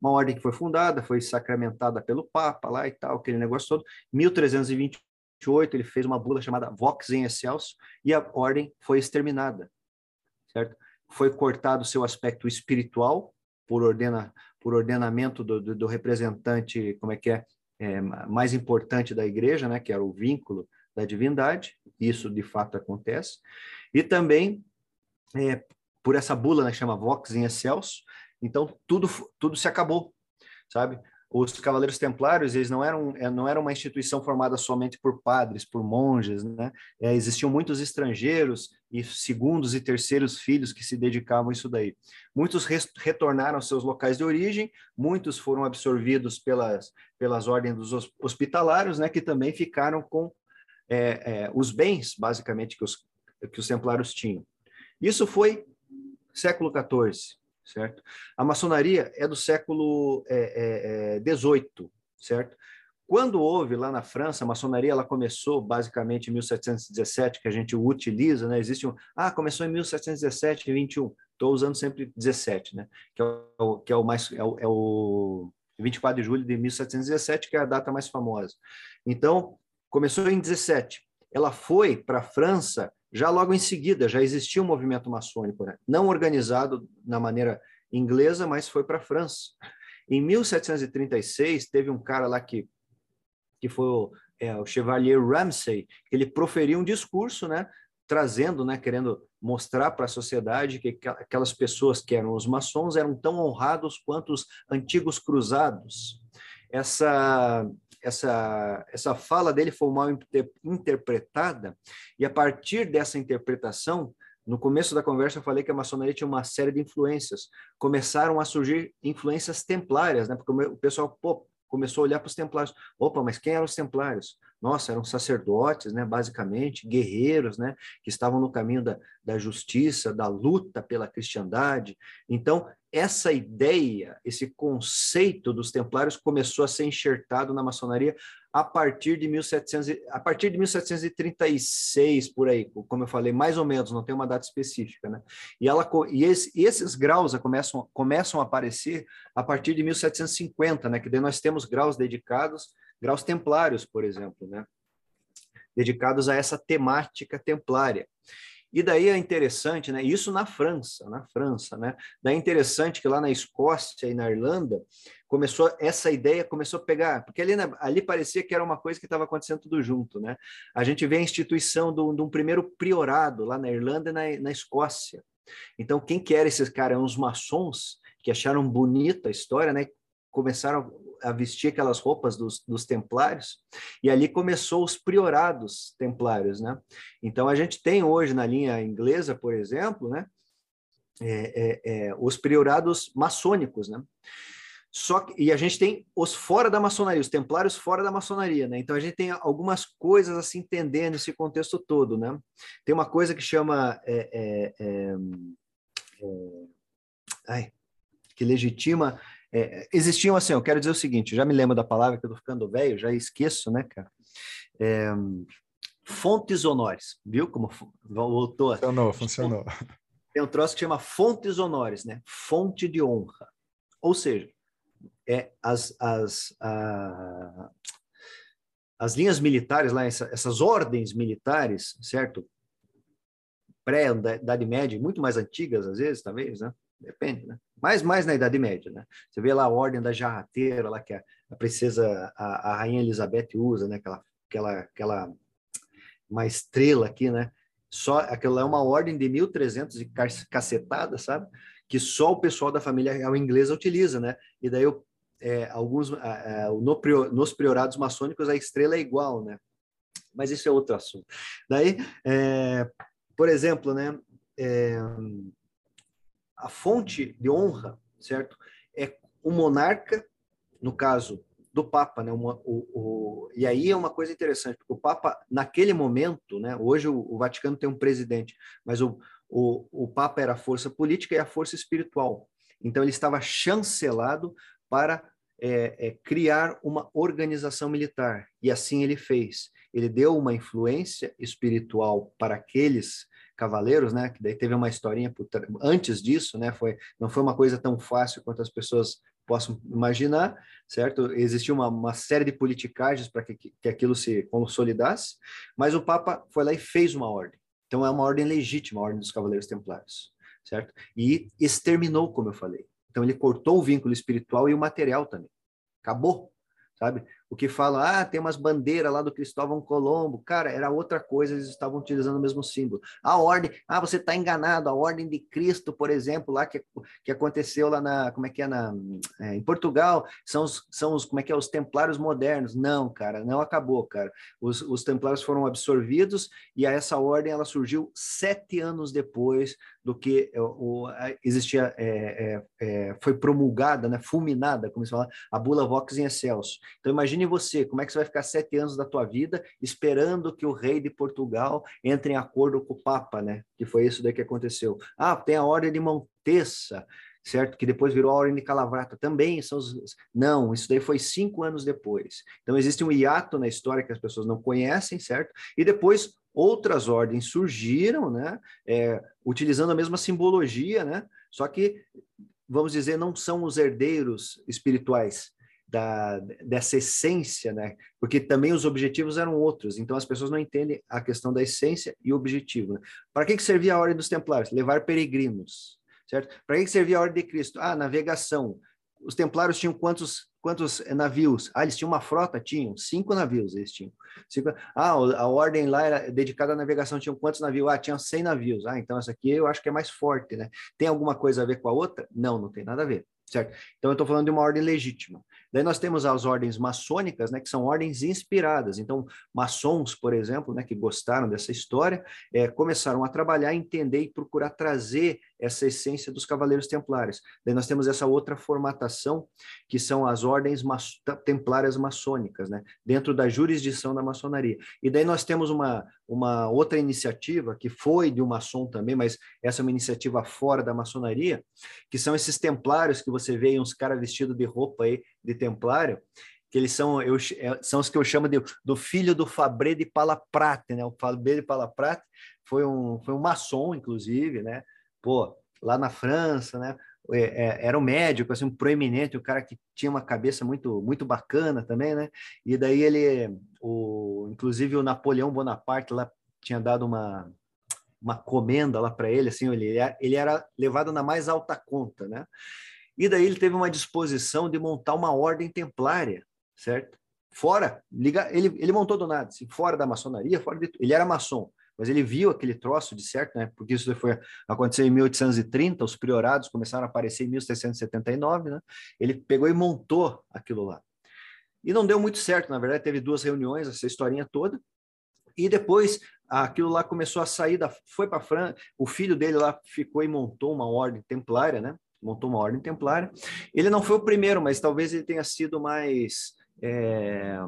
Uma ordem que foi fundada, foi sacramentada pelo Papa lá e tal, aquele negócio todo. Em 1328 ele fez uma bula chamada Vox in Excelso e a ordem foi exterminada, certo? foi cortado seu aspecto espiritual por, ordena, por ordenamento do, do, do representante, como é que é, é, mais importante da igreja, né, que era o vínculo da divindade, isso de fato acontece, e também é, por essa bula, né, chama Vox in Excelso, então tudo, tudo se acabou, sabe? os Cavaleiros Templários eles não eram é, não era uma instituição formada somente por padres, por monges, né? É, existiam muitos estrangeiros e segundos e terceiros filhos que se dedicavam a isso daí. Muitos retornaram aos seus locais de origem, muitos foram absorvidos pelas pelas ordens dos hospitalários, né? Que também ficaram com é, é, os bens, basicamente que os que os Templários tinham. Isso foi século XIV certo? A maçonaria é do século XVIII, é, é, certo? Quando houve lá na França, a maçonaria ela começou basicamente em 1717, que a gente utiliza, né? Existe um, ah, começou em 1717 e 21. Estou usando sempre 17, né? Que é o, que é o mais é o, é o 24 de julho de 1717, que é a data mais famosa. Então, começou em 17. Ela foi para a França já logo em seguida, já existia um movimento maçônico, né? não organizado na maneira inglesa, mas foi para a França. Em 1736, teve um cara lá que, que foi o, é, o Chevalier Ramsay, que ele proferiu um discurso, né, trazendo, né, querendo mostrar para a sociedade que aquelas pessoas que eram os maçons eram tão honrados quanto os antigos cruzados. Essa essa, essa fala dele foi mal interpretada, e a partir dessa interpretação, no começo da conversa eu falei que a maçonaria tinha uma série de influências. Começaram a surgir influências templárias, né? Porque o pessoal pô, começou a olhar para os templários. Opa, mas quem eram os templários? Nossa, eram sacerdotes, né? Basicamente, guerreiros, né? Que estavam no caminho da, da justiça, da luta pela cristandade. Então, essa ideia, esse conceito dos templários começou a ser enxertado na maçonaria a partir de 1700, a partir de 1736 por aí, como eu falei, mais ou menos, não tem uma data específica, né? E ela e, esse, esses graus começam começam a aparecer a partir de 1750, né? Que daí nós temos graus dedicados, graus templários, por exemplo, né? Dedicados a essa temática templária. E daí é interessante, né? Isso na França, na França, né? Daí é interessante que lá na Escócia e na Irlanda começou essa ideia começou a pegar, porque ali, ali parecia que era uma coisa que estava acontecendo tudo junto, né? A gente vê a instituição de um primeiro priorado lá na Irlanda e na, na Escócia. Então, quem que era esses caras? Os maçons que acharam bonita a história, né? Começaram a vestir aquelas roupas dos, dos templários, e ali começou os priorados templários, né? Então, a gente tem hoje na linha inglesa, por exemplo, né? É, é, é, os priorados maçônicos, né? Só que, e a gente tem os fora da maçonaria, os templários fora da maçonaria, né? Então a gente tem algumas coisas a se entender nesse contexto todo, né? Tem uma coisa que chama é, é, é, é ai, que legitima é, existiam assim, eu quero dizer o seguinte, já me lembro da palavra que eu tô ficando velho, já esqueço, né, cara? É, fontes honores, viu como voltou? Funcionou, funcionou. *laughs* Tem um troço que chama fontes honores, né? Fonte de honra. Ou seja, é as, as, a, as linhas militares lá, essa, essas ordens militares, certo? Pré-Idade Média, muito mais antigas às vezes, talvez, né? Depende, né? Mais, mais na Idade Média, né? Você vê lá a Ordem da Jarrateira, lá que a, a princesa, a, a, Rainha Elizabeth usa, né? Aquela, aquela, aquela uma estrela aqui, né? Só, aquela é uma ordem de 1300 e cacetada, sabe? que só o pessoal da família real inglesa utiliza, né? E daí é, alguns é, no, nos priorados maçônicos a estrela é igual, né? Mas isso é outro assunto. Daí, é, por exemplo, né? É, a fonte de honra, certo? É o monarca, no caso do Papa, né? o, o, e aí é uma coisa interessante, porque o Papa, naquele momento, né? Hoje o, o Vaticano tem um presidente, mas o, o, o Papa era a força política e a força espiritual. Então ele estava chancelado para é, é, criar uma organização militar, e assim ele fez. Ele deu uma influência espiritual para aqueles cavaleiros, né? Que daí teve uma historinha antes disso, né? Foi não foi uma coisa tão fácil quanto as pessoas possam imaginar, certo? Existia uma, uma série de politicagens para que, que aquilo se consolidasse, mas o Papa foi lá e fez uma ordem. Então é uma ordem legítima, a ordem dos Cavaleiros Templários, certo? E exterminou, como eu falei. Então ele cortou o vínculo espiritual e o material também. Acabou, sabe? O que fala, ah, tem umas bandeiras lá do Cristóvão Colombo. Cara, era outra coisa, eles estavam utilizando o mesmo símbolo. A ordem, ah, você está enganado, a ordem de Cristo, por exemplo, lá que, que aconteceu lá na, como é que é, na, é, em Portugal, são os, são os, como é que é, os templários modernos. Não, cara, não acabou, cara. Os, os templários foram absorvidos e a essa ordem, ela surgiu sete anos depois do que é, o, existia, é, é, é, foi promulgada, né, fulminada, como se fala, a bula Vox em Excelso. Então, imagine você, como é que você vai ficar sete anos da tua vida esperando que o rei de Portugal entre em acordo com o Papa, né? Que foi isso daí que aconteceu. Ah, tem a ordem de Montessa, certo? Que depois virou a ordem de Calavrata. Também são os... Não, isso daí foi cinco anos depois. Então, existe um hiato na história que as pessoas não conhecem, certo? E depois outras ordens surgiram, né, é, utilizando a mesma simbologia, né, só que, vamos dizer, não são os herdeiros espirituais da, dessa essência, né, porque também os objetivos eram outros, então as pessoas não entendem a questão da essência e objetivo. Né? Para que, que servia a Ordem dos Templários? Levar peregrinos, certo? Para que, que servia a Ordem de Cristo? Ah, navegação. Os Templários tinham quantos quantos navios? Ah, eles tinham uma frota? Tinham, cinco navios eles tinham. Cinco... Ah, a ordem lá era dedicada à navegação, tinham quantos navios? Ah, tinham 100 navios. Ah, então essa aqui eu acho que é mais forte, né? Tem alguma coisa a ver com a outra? Não, não tem nada a ver, certo? Então eu estou falando de uma ordem legítima. Daí nós temos as ordens maçônicas, né, que são ordens inspiradas. Então, maçons, por exemplo, né, que gostaram dessa história, é, começaram a trabalhar, entender e procurar trazer essa essência dos cavaleiros templários. Daí nós temos essa outra formatação, que são as ordens ma templárias maçônicas, né, dentro da jurisdição da maçonaria. E daí nós temos uma, uma outra iniciativa, que foi de um maçom também, mas essa é uma iniciativa fora da maçonaria, que são esses templários que você vê uns caras vestidos de roupa aí, de templário, que eles são, eu, é, são os que eu chamo de, do filho do Fabré de Palaprate, né? O Fabré de Palaprate foi um, foi um maçom, inclusive, né? Pô, lá na França, né? É, é, era um médico, assim, um proeminente, um cara que tinha uma cabeça muito, muito bacana também, né? E daí ele, o, inclusive o Napoleão Bonaparte lá tinha dado uma, uma comenda lá para ele, assim, ele, ele era levado na mais alta conta, né? E daí ele teve uma disposição de montar uma ordem templária, certo? Fora, liga, ele, ele montou do nada, assim, fora da maçonaria, fora de, ele era maçom, mas ele viu aquele troço de certo, né? Porque isso foi aconteceu em 1830, os priorados começaram a aparecer em 1779, né? Ele pegou e montou aquilo lá. E não deu muito certo, na verdade, teve duas reuniões, essa historinha toda. E depois aquilo lá começou a sair da foi para França, o filho dele lá ficou e montou uma ordem templária, né? Montou uma ordem templária. Ele não foi o primeiro, mas talvez ele tenha sido mais é,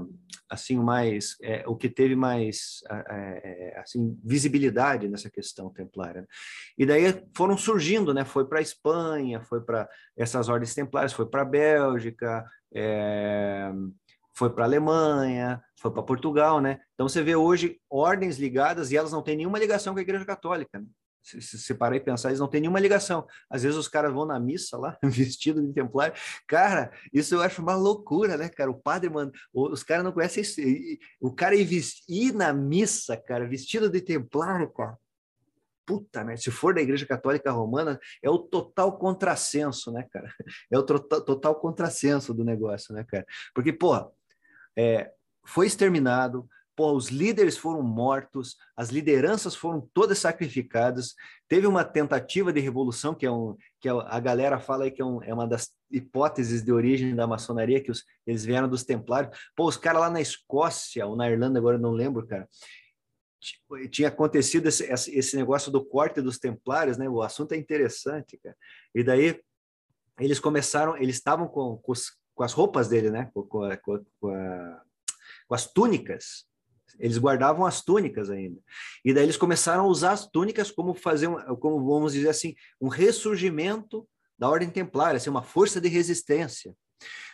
assim mais é, o que teve mais é, assim visibilidade nessa questão templária e daí foram surgindo né foi para a Espanha foi para essas ordens templárias foi para a Bélgica é, foi para a Alemanha foi para Portugal né então você vê hoje ordens ligadas e elas não têm nenhuma ligação com a Igreja Católica né? Se, se, e pensar, eles não têm nenhuma ligação. Às vezes os caras vão na missa lá, *laughs* vestido de templário. Cara, isso eu acho uma loucura, né, cara? O padre, mano, os caras não conhecem. O cara ir, ir na missa, cara, vestido de templário, cara. Puta, né? Se for da Igreja Católica Romana, é o total contrassenso, né, cara? *laughs* É o total, total contrassenso do negócio, né, cara? Porque, pô, é, foi exterminado, pô, os líderes foram mortos, as lideranças foram todas sacrificadas. Teve uma tentativa de revolução, que é um que é a galera fala aí que é, um, é uma das hipóteses de origem da maçonaria, que os, eles vieram dos templários. Pô, os caras lá na Escócia ou na Irlanda, agora não lembro, cara, tinha acontecido esse, esse negócio do corte dos templários, né? O assunto é interessante, cara. E daí eles começaram, eles estavam com, com, com, as roupas dele, né? Com, com, com, a, com as túnicas. Eles guardavam as túnicas ainda. E daí eles começaram a usar as túnicas como fazer, como vamos dizer assim, um ressurgimento da ordem templária, assim, uma força de resistência.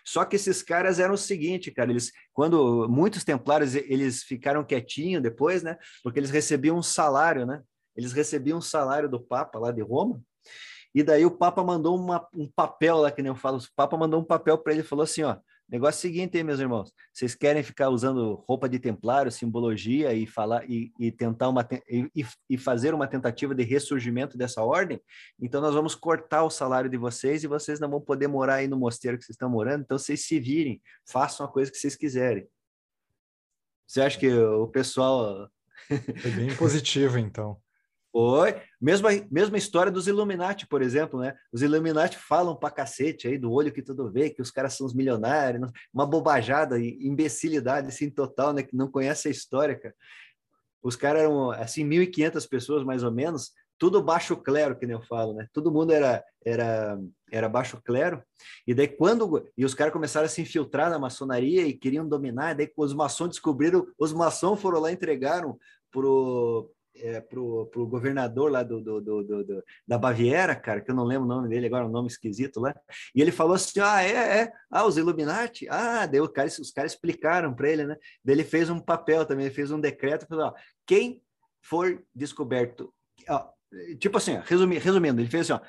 Só que esses caras eram o seguinte, cara, eles quando muitos templários eles ficaram quietinhos depois, né? Porque eles recebiam um salário, né? Eles recebiam um salário do Papa lá de Roma. E daí o Papa mandou uma, um papel lá que nem eu falo, o Papa mandou um papel para ele e falou assim, ó, Negócio seguinte, meus irmãos. Vocês querem ficar usando roupa de templário, simbologia e falar e, e tentar uma e, e, fazer uma tentativa de ressurgimento dessa ordem? Então nós vamos cortar o salário de vocês e vocês não vão poder morar aí no mosteiro que vocês estão morando. Então vocês se virem, façam a coisa que vocês quiserem. Você acha que o pessoal é bem positivo, então. Foi. Mesma, mesma história dos Illuminati, por exemplo, né? Os Illuminati falam pra cacete aí do olho que tudo vê, que os caras são os milionários, uma bobajada, imbecilidade, assim, total, né? Que não conhece a história, cara. Os caras eram, assim, 1.500 pessoas, mais ou menos, tudo baixo clero, que nem eu falo, né? Todo mundo era, era, era baixo clero. E daí quando... E os caras começaram a se infiltrar na maçonaria e queriam dominar, daí os maçons descobriram, os maçons foram lá e entregaram pro é, pro, pro governador lá do, do, do, do, da Baviera, cara, que eu não lembro o nome dele agora, um nome esquisito lá, e ele falou assim, ah, é, é, ah, os Illuminati, ah, daí o cara, os caras explicaram para ele, né, daí ele fez um papel também, ele fez um decreto, falou, ó, quem for descoberto, ó, tipo assim, resumi, resumindo, ele fez assim, ó,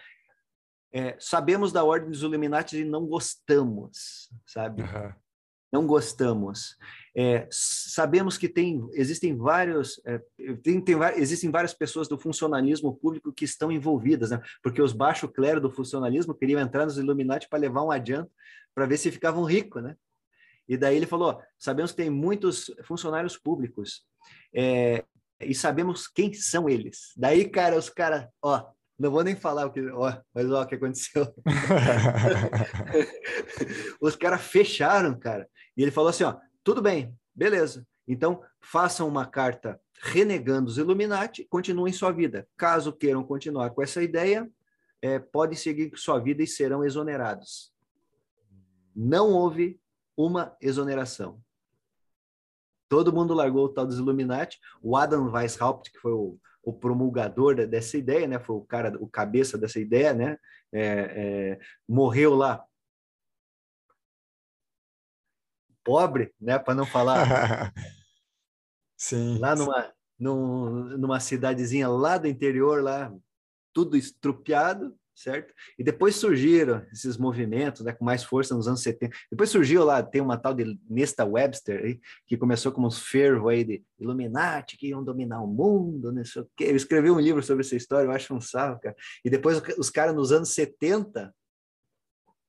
é, sabemos da ordem dos Illuminati e não gostamos, sabe? Uhum. Não gostamos. É, sabemos que tem, existem vários, é, tem, tem, existem várias pessoas do funcionalismo público que estão envolvidas, né? porque os baixo clero do funcionalismo queriam entrar nos Illuminati para levar um adianto para ver se ficavam ricos, né? E daí ele falou: sabemos que tem muitos funcionários públicos é, e sabemos quem são eles. Daí, cara, os caras, ó, não vou nem falar o que, ó, mas ó, o que aconteceu. *laughs* *laughs* os caras fecharam, cara. E ele falou assim, ó, tudo bem, beleza. Então, façam uma carta renegando os Illuminati, continuem sua vida. Caso queiram continuar com essa ideia, é, podem seguir sua vida e serão exonerados. Não houve uma exoneração. Todo mundo largou o tal dos Illuminati. O Adam Weishaupt, que foi o, o promulgador dessa ideia, né? Foi o cara, o cabeça dessa ideia, né? É, é, morreu lá pobre, né? Para não falar. *laughs* Sim. Lá numa, num, numa cidadezinha lá do interior, lá tudo estrupiado, certo? E depois surgiram esses movimentos, né, com mais força nos anos 70. Depois surgiu lá, tem uma tal de Nesta Webster aí, que começou como uns fervos aí de Illuminati, que iam dominar o mundo, não sei o quê. Eu escrevi um livro sobre essa história, eu acho um sarro, cara. E depois os caras nos anos 70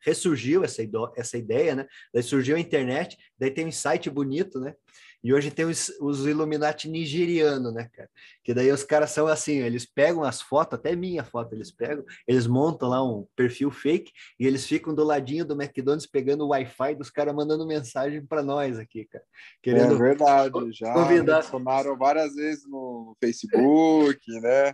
ressurgiu essa, essa ideia, né? Daí surgiu a internet, daí tem um site bonito, né? E hoje tem os, os Illuminati nigeriano, né, cara? Que daí os caras são assim, eles pegam as fotos, até minha foto eles pegam, eles montam lá um perfil fake e eles ficam do ladinho do McDonald's pegando o Wi-Fi dos caras mandando mensagem para nós aqui, cara. Querendo é verdade, já convidar. várias vezes no Facebook, né?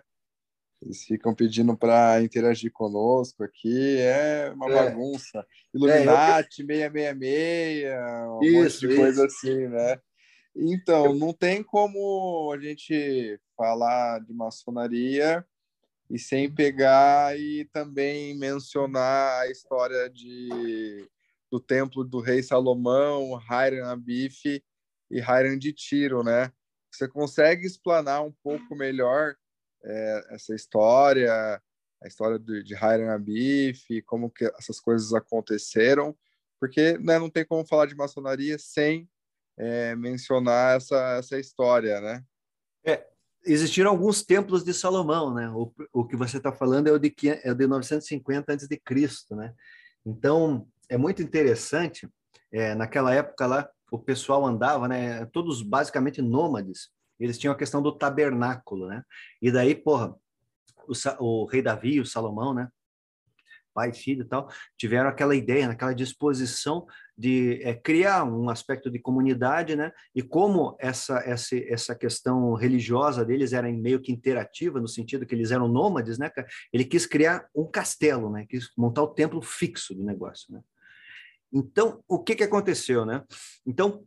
Eles ficam pedindo para interagir conosco aqui, é uma é. bagunça. Illuminati, é, eu... 666, um isso, monte de isso. coisa assim, né? Então, não tem como a gente falar de maçonaria e sem pegar e também mencionar a história de, do templo do rei Salomão, Hiram Abif e Hiram de Tiro, né? Você consegue explanar um pouco melhor é, essa história, a história de, de Hiram Abif, como que essas coisas aconteceram, porque né, não tem como falar de maçonaria sem é, mencionar essa, essa história, né? É, existiram alguns templos de Salomão, né? O, o que você está falando é o de, é o de 950 a.C., né? Então, é muito interessante é, naquela época lá, o pessoal andava, né? Todos basicamente nômades. Eles tinham a questão do tabernáculo, né? E daí, porra, o, o rei Davi, o Salomão, né? pai, filho e tal, tiveram aquela ideia, aquela disposição de é, criar um aspecto de comunidade, né? E como essa, essa, essa questão religiosa deles era meio que interativa, no sentido que eles eram nômades, né? Ele quis criar um castelo, né? Quis montar o templo fixo do negócio, né? Então, o que, que aconteceu, né? Então,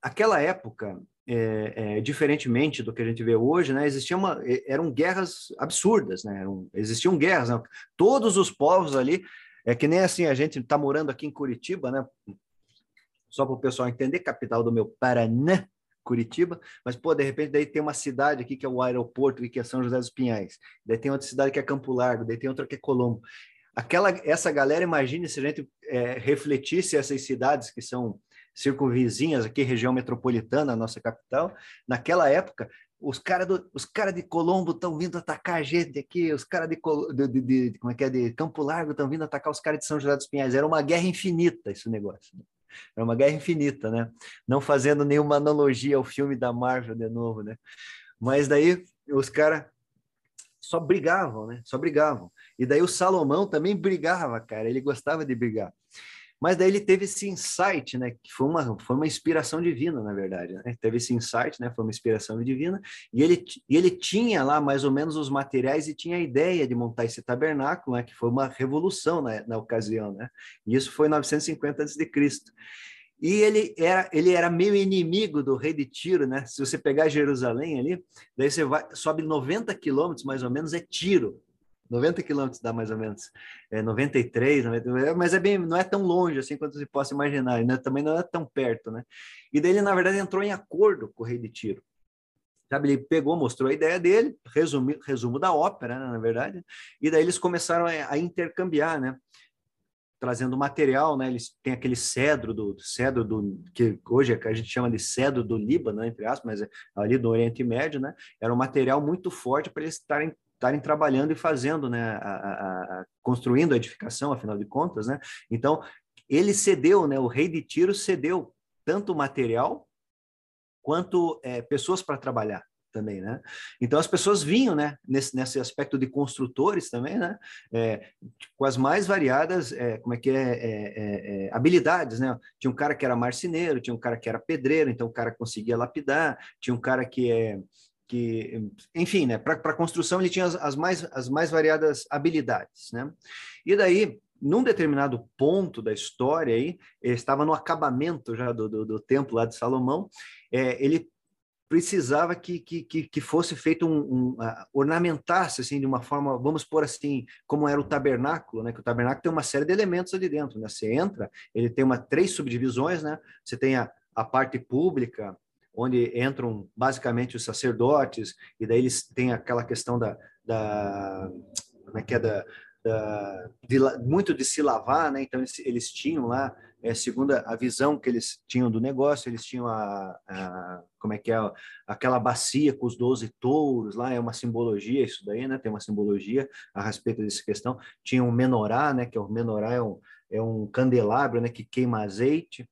aquela época, é, é, diferentemente do que a gente vê hoje, né, existiam uma, eram guerras absurdas, né, eram, existiam guerras, né, todos os povos ali, é que nem assim, a gente está morando aqui em Curitiba, né, só para o pessoal entender, capital do meu Paraná, Curitiba, mas, pô, de repente, daí tem uma cidade aqui que é o aeroporto, que é São José dos Pinhais, daí tem outra cidade que é Campo Largo, daí tem outra que é Colombo. Aquela, essa galera, imagine se a gente é, refletisse essas cidades que são circunvizinhas aqui, região metropolitana, nossa capital, naquela época, os caras cara de Colombo estão vindo atacar a gente aqui, os caras de, de, de, de, como é que é, de Campo Largo estão vindo atacar os caras de São José dos Pinhais. Era uma guerra infinita esse negócio. Né? Era uma guerra infinita, né? Não fazendo nenhuma analogia ao filme da Marvel de novo, né? Mas daí os caras só brigavam, né? Só brigavam. E daí o Salomão também brigava, cara. Ele gostava de brigar. Mas daí ele teve esse insight, né? Que foi uma, foi uma inspiração divina, na verdade. Né? Teve esse insight, né? Foi uma inspiração divina. E ele, e ele tinha lá mais ou menos os materiais e tinha a ideia de montar esse tabernáculo, né? Que foi uma revolução na, na ocasião, né? E isso foi 950 a.C. E ele era, ele era meio inimigo do rei de Tiro, né? Se você pegar Jerusalém ali, daí você vai, sobe 90 quilômetros mais ou menos, é Tiro. 90 quilômetros dá mais ou menos, é 93, 90, mas é bem, não é tão longe assim quanto se possa imaginar, né? também não é tão perto, né? E daí ele, na verdade, entrou em acordo com o rei de Tiro. Sabe, ele pegou, mostrou a ideia dele, resumo, resumo da ópera, né, na verdade, e daí eles começaram a, a intercambiar, né? trazendo material, né? Eles têm aquele cedro do cedro do que hoje a gente chama de cedro do Líbano, entre aspas, mas é ali do Oriente Médio, né? Era um material muito forte para eles estarem estarem trabalhando e fazendo, né, a, a, a, construindo a edificação, afinal de contas, né? Então, ele cedeu, né, o rei de Tiro cedeu tanto material quanto é, pessoas para trabalhar também, né? Então as pessoas vinham, né, nesse, nesse aspecto de construtores também, né, é, com as mais variadas, é, como é que é, é, é, é, habilidades, né? Tinha um cara que era marceneiro, tinha um cara que era pedreiro, então o cara conseguia lapidar, tinha um cara que é que, enfim, né, para a construção ele tinha as, as, mais, as mais variadas habilidades, né? E daí, num determinado ponto da história aí, estava no acabamento já do, do, do templo lá de Salomão, é, ele precisava que, que, que, fosse feito um, um uh, ornamentasse assim de uma forma, vamos pôr assim, como era o tabernáculo, né? Que o tabernáculo tem uma série de elementos ali dentro, né? Você entra, ele tem uma três subdivisões, né? Você tem a, a parte pública, onde entram basicamente os sacerdotes, e daí eles têm aquela questão da, da como é que é, da, da de, muito de se lavar, né? Então eles, eles tinham lá, é, segundo a visão que eles tinham do negócio, eles tinham a, a como é que é, aquela bacia com os 12 touros lá, é uma simbologia isso daí, né? Tem uma simbologia a respeito dessa questão. Tinha um menorá, né? Que é o menorá é um, é um candelabro, né? Que queima azeite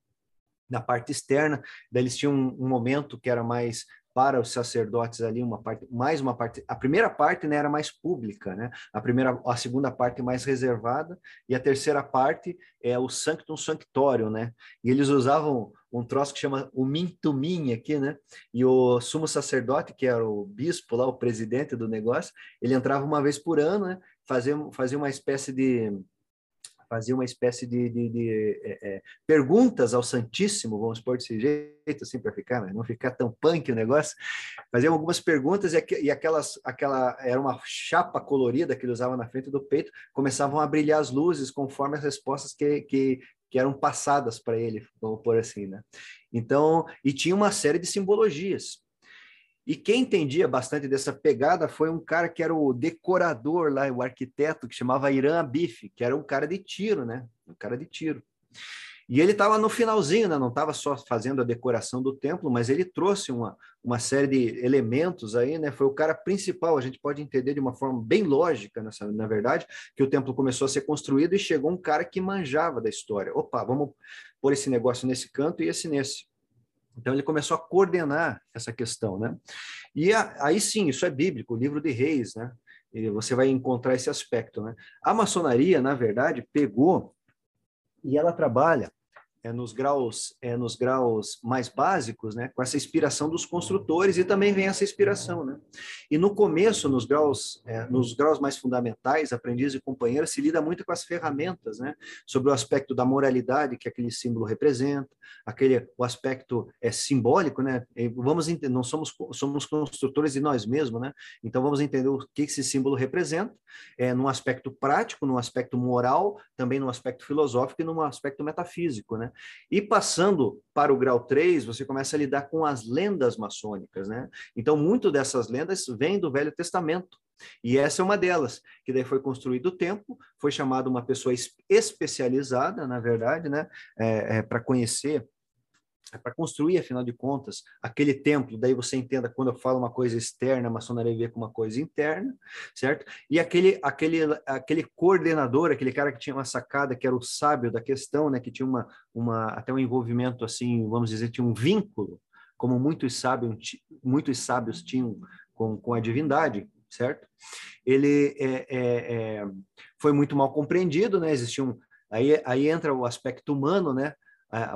na parte externa, daí eles tinham um, um, momento que era mais para os sacerdotes ali, uma parte, mais uma parte, a primeira parte né, era mais pública, né? A primeira, a segunda parte mais reservada e a terceira parte é o sanctum sanctorium, né? E eles usavam um troço que chama o mintumim aqui, né? E o sumo sacerdote, que era o bispo lá, o presidente do negócio, ele entrava uma vez por ano, né? Fazia, fazia uma espécie de fazia uma espécie de, de, de é, é, perguntas ao Santíssimo, vamos pôr desse jeito, assim, para ficar, né? não ficar tão punk o negócio, fazia algumas perguntas e, e aquelas, aquela, era uma chapa colorida que ele usava na frente do peito, começavam a brilhar as luzes conforme as respostas que, que, que eram passadas para ele, vamos pôr assim, né? Então, e tinha uma série de simbologias. E quem entendia bastante dessa pegada foi um cara que era o decorador lá, o arquiteto, que chamava Irã Abif, que era um cara de tiro, né? Um cara de tiro. E ele estava no finalzinho, né? não estava só fazendo a decoração do templo, mas ele trouxe uma, uma série de elementos aí, né? Foi o cara principal. A gente pode entender de uma forma bem lógica, nessa, na verdade, que o templo começou a ser construído e chegou um cara que manjava da história. Opa, vamos pôr esse negócio nesse canto e esse nesse. Então ele começou a coordenar essa questão, né? E aí sim, isso é bíblico, o livro de Reis, né? E você vai encontrar esse aspecto, né? A maçonaria, na verdade, pegou e ela trabalha é, nos graus é, nos graus mais básicos, né, com essa inspiração dos construtores e também vem essa inspiração, né? E no começo, nos graus é, nos graus mais fundamentais, aprendiz e companheiro se lida muito com as ferramentas, né, sobre o aspecto da moralidade que aquele símbolo representa, aquele o aspecto é simbólico, né? E vamos entender, não somos somos construtores de nós mesmos, né? Então vamos entender o que esse símbolo representa, é, num aspecto prático, num aspecto moral, também num aspecto filosófico e num aspecto metafísico, né? E passando para o grau 3, você começa a lidar com as lendas maçônicas, né? Então, muito dessas lendas vêm do Velho Testamento. E essa é uma delas, que daí foi construído o templo, foi chamada uma pessoa especializada, na verdade, né, é, é, para conhecer é para construir, afinal de contas, aquele templo. Daí você entenda quando eu falo uma coisa externa, a maçonaria vê com uma coisa interna, certo? E aquele, aquele, aquele coordenador, aquele cara que tinha uma sacada, que era o sábio da questão, né? Que tinha uma, uma até um envolvimento assim, vamos dizer, tinha um vínculo, como muitos sábios, muitos sábios tinham com, com a divindade, certo? Ele é, é, é, foi muito mal compreendido, né? Existiam aí, aí entra o aspecto humano, né?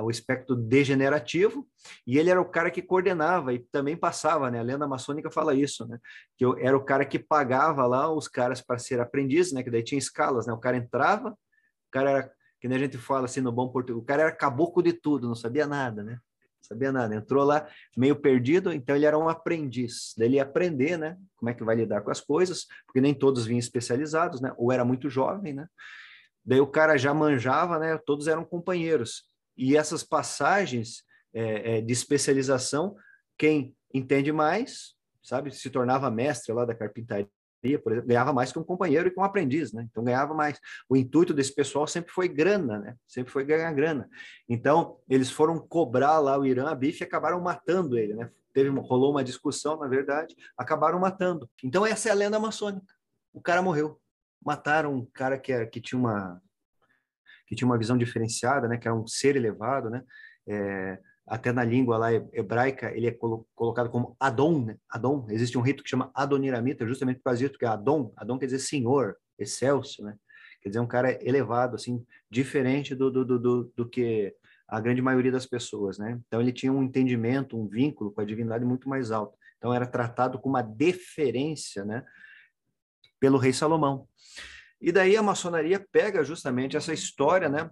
O espectro degenerativo, e ele era o cara que coordenava e também passava, né? A lenda maçônica fala isso, né? Que eu, era o cara que pagava lá os caras para ser aprendiz, né? Que daí tinha escalas, né? O cara entrava, o cara era, que nem a gente fala assim no bom português, o cara era caboclo de tudo, não sabia nada, né? Não sabia nada, entrou lá meio perdido, então ele era um aprendiz. Daí ele ia aprender, né? Como é que vai lidar com as coisas, porque nem todos vinham especializados, né? Ou era muito jovem, né? Daí o cara já manjava, né? Todos eram companheiros. E essas passagens é, é, de especialização, quem entende mais, sabe, se tornava mestre lá da carpintaria, por exemplo, ganhava mais que um companheiro e que um aprendiz, né? Então ganhava mais. O intuito desse pessoal sempre foi grana, né? Sempre foi ganhar grana. Então eles foram cobrar lá o Irã Abif e acabaram matando ele, né? Teve rolou uma discussão, na verdade, acabaram matando. Então essa é a lenda maçônica. O cara morreu. Mataram um cara que, que tinha uma que tinha uma visão diferenciada, né, que era um ser elevado, né, é, até na língua lá hebraica ele é colo colocado como Adon, né? Adon. Existe um rito que chama Adoniramita, justamente por causa disso, que é Adon. Adon quer dizer senhor, excelso, né? Quer dizer um cara elevado, assim, diferente do, do, do, do, que a grande maioria das pessoas, né? Então ele tinha um entendimento, um vínculo com a divindade muito mais alto. Então era tratado com uma deferência, né? Pelo rei Salomão. E daí a maçonaria pega justamente essa história, né?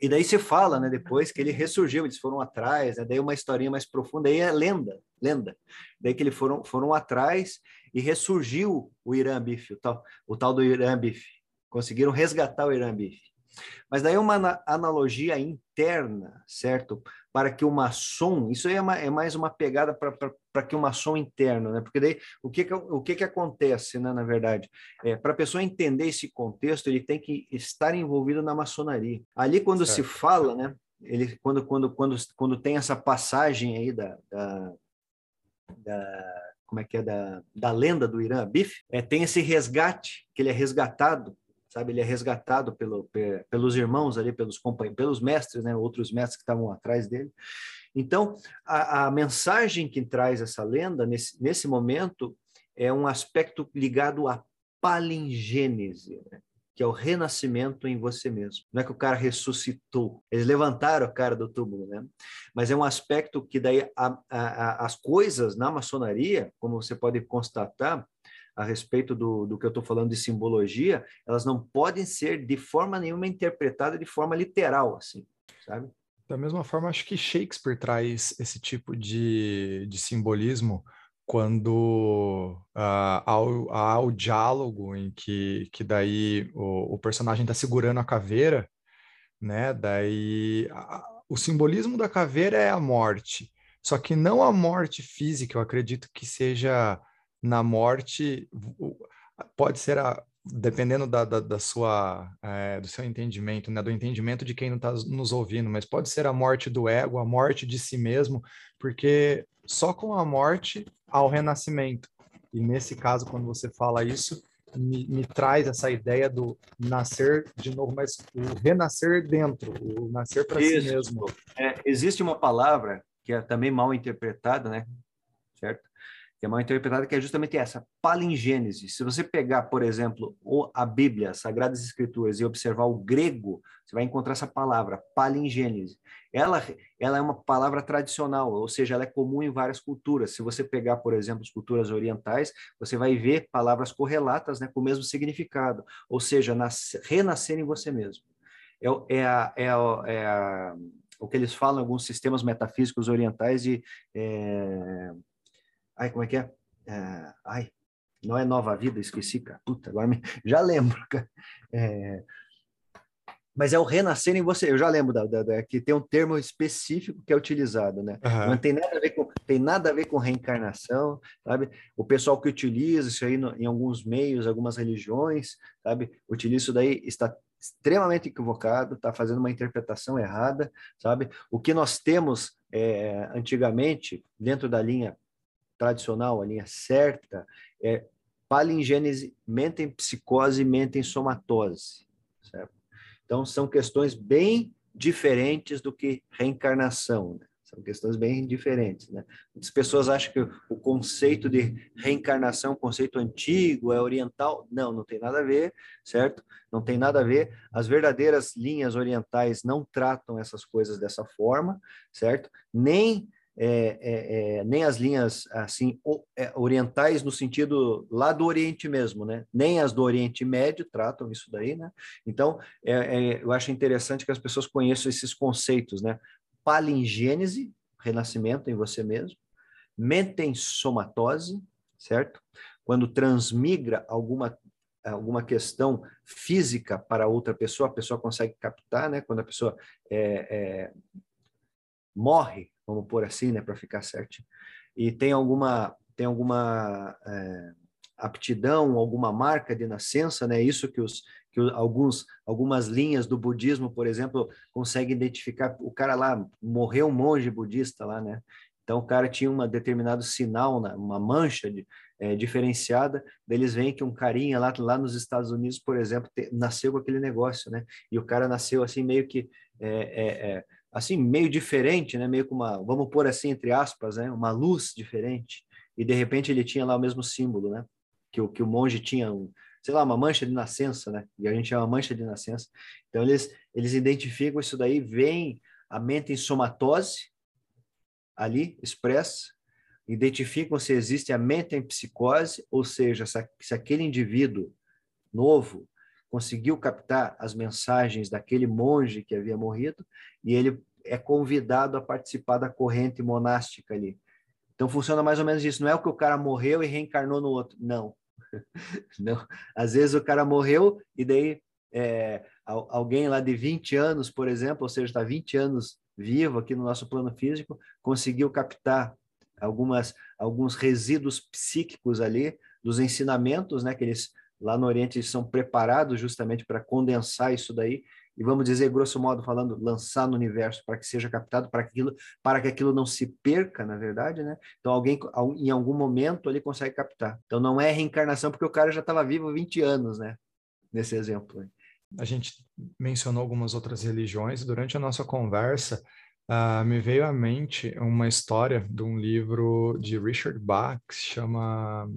E daí se fala, né, depois que ele ressurgiu, eles foram atrás, né? daí uma historinha mais profunda, aí é lenda, lenda. Daí que eles foram, foram atrás e ressurgiu o Irã Bife, o tal, o tal do Irã Bife. Conseguiram resgatar o Irã Bife. Mas daí uma analogia interna, certo? Para que o maçom, isso aí é, uma, é mais uma pegada para que o maçom interno, né? Porque daí o que, que, o que, que acontece, né, na verdade? É, para a pessoa entender esse contexto, ele tem que estar envolvido na maçonaria. Ali, quando certo. se fala, né? Ele, quando, quando, quando, quando tem essa passagem aí da, da, da como é que é da, da lenda do Irã Bif, é, tem esse resgate que ele é resgatado sabe? Ele é resgatado pelo, pelos irmãos ali, pelos companheiros, pelos mestres, né? Outros mestres que estavam atrás dele. Então, a, a mensagem que traz essa lenda nesse, nesse momento é um aspecto ligado à palingênese, né? que é o renascimento em você mesmo. Não é que o cara ressuscitou, eles levantaram o cara do túmulo, né? Mas é um aspecto que daí a, a, as coisas na maçonaria, como você pode constatar, a respeito do, do que eu estou falando de simbologia, elas não podem ser de forma nenhuma interpretadas de forma literal, assim, sabe? Da mesma forma, acho que Shakespeare traz esse tipo de, de simbolismo quando uh, há, o, há, o, diálogo em que, que daí o, o personagem está segurando a caveira, né? Daí a, o simbolismo da caveira é a morte, só que não a morte física, eu acredito que seja na morte, pode ser a, dependendo da, da, da sua, é, do seu entendimento, né, do entendimento de quem não está nos ouvindo, mas pode ser a morte do ego, a morte de si mesmo, porque só com a morte há o renascimento. E nesse caso, quando você fala isso, me, me, traz essa ideia do nascer de novo, mas o renascer dentro, o nascer para si mesmo. É, existe uma palavra que é também mal interpretada, né? Certo? Que é mal interpretada, que é justamente essa, palingênese. Se você pegar, por exemplo, a Bíblia, as Sagradas Escrituras, e observar o grego, você vai encontrar essa palavra, palingênese. Ela, ela é uma palavra tradicional, ou seja, ela é comum em várias culturas. Se você pegar, por exemplo, as culturas orientais, você vai ver palavras correlatas né, com o mesmo significado, ou seja, renascer em você mesmo. É, é, a, é, a, é a, o que eles falam em alguns sistemas metafísicos orientais de... Ai, como é que é? é ai, não é Nova Vida, esqueci, cara. Puta, agora me, *laughs* já lembro, cara. É, mas é o renascer em você. Eu já lembro da, da, da, que tem um termo específico que é utilizado, né? Uhum. Não tem nada a ver com tem nada a ver com reencarnação, sabe? O pessoal que utiliza isso aí no, em alguns meios, algumas religiões, sabe? Utiliza isso daí está extremamente equivocado, está fazendo uma interpretação errada, sabe? O que nós temos é, antigamente dentro da linha tradicional, a linha certa, é palingênese, mente em psicose, mente em somatose. Certo? Então, são questões bem diferentes do que reencarnação. Né? São questões bem diferentes. Né? Muitas pessoas acham que o conceito de reencarnação conceito antigo, é oriental. Não, não tem nada a ver, certo? Não tem nada a ver. As verdadeiras linhas orientais não tratam essas coisas dessa forma, certo? Nem é, é, é, nem as linhas assim é, orientais no sentido lá do Oriente mesmo, né? Nem as do Oriente Médio tratam isso daí, né? Então, é, é, eu acho interessante que as pessoas conheçam esses conceitos, né? Palingênese, renascimento em você mesmo, mentensomatose, certo? Quando transmigra alguma alguma questão física para outra pessoa, a pessoa consegue captar, né? Quando a pessoa morre, vamos pôr assim, né, para ficar certo. E tem alguma tem alguma é, aptidão, alguma marca de nascença, né? Isso que os que alguns algumas linhas do budismo, por exemplo, conseguem identificar. O cara lá morreu um monge budista lá, né? Então o cara tinha um determinado sinal, né? uma mancha de, é, diferenciada. Eles veem que um carinha lá lá nos Estados Unidos, por exemplo, te, nasceu com aquele negócio, né? E o cara nasceu assim meio que é, é, assim meio diferente, né? Meio com uma, vamos pôr assim entre aspas, né? Uma luz diferente. E de repente ele tinha lá o mesmo símbolo, né? Que o que o monge tinha, um, sei lá, uma mancha de nascença, né? E a gente chama mancha de nascença. Então eles eles identificam isso daí, vem a mente em somatose ali expressa, identificam se existe a mente em psicose, ou seja, se, se aquele indivíduo novo conseguiu captar as mensagens daquele monge que havia morrido e ele é convidado a participar da corrente monástica ali. Então funciona mais ou menos isso. Não é o que o cara morreu e reencarnou no outro. Não. *laughs* Não. Às vezes o cara morreu e daí é, alguém lá de 20 anos, por exemplo, ou seja, está 20 anos vivo aqui no nosso plano físico, conseguiu captar algumas alguns resíduos psíquicos ali dos ensinamentos, né, que eles Lá no Oriente eles são preparados justamente para condensar isso daí e vamos dizer grosso modo falando lançar no universo para que seja captado para que aquilo para que aquilo não se perca na verdade né? Então alguém em algum momento ele consegue captar. Então não é reencarnação porque o cara já estava vivo 20 anos né? Nesse exemplo a gente mencionou algumas outras religiões. Durante a nossa conversa uh, me veio à mente uma história de um livro de Richard Bach que se chama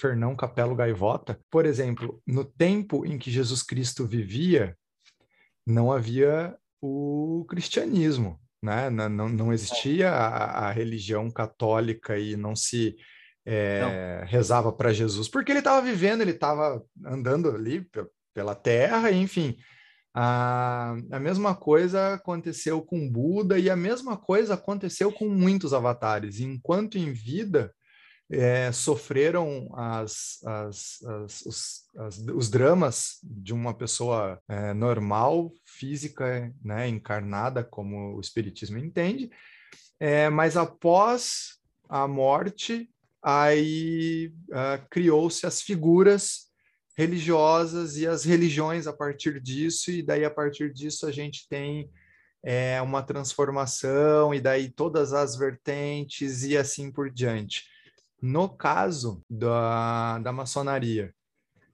Fernão Capelo Gaivota, por exemplo, no tempo em que Jesus Cristo vivia, não havia o cristianismo, né? Não, não existia a, a religião católica e não se é, rezava para Jesus, porque ele estava vivendo, ele estava andando ali pela terra, enfim. A, a mesma coisa aconteceu com Buda e a mesma coisa aconteceu com muitos avatares. Enquanto em vida, é, sofreram as, as, as, os, os, dramas de uma pessoa é, normal, física, né, encarnada, como o Espiritismo entende, é, mas após a morte, aí uh, criou-se as figuras religiosas e as religiões a partir disso, e daí a partir disso a gente tem uma transformação, e daí todas as vertentes e assim por diante. No caso da, da maçonaria,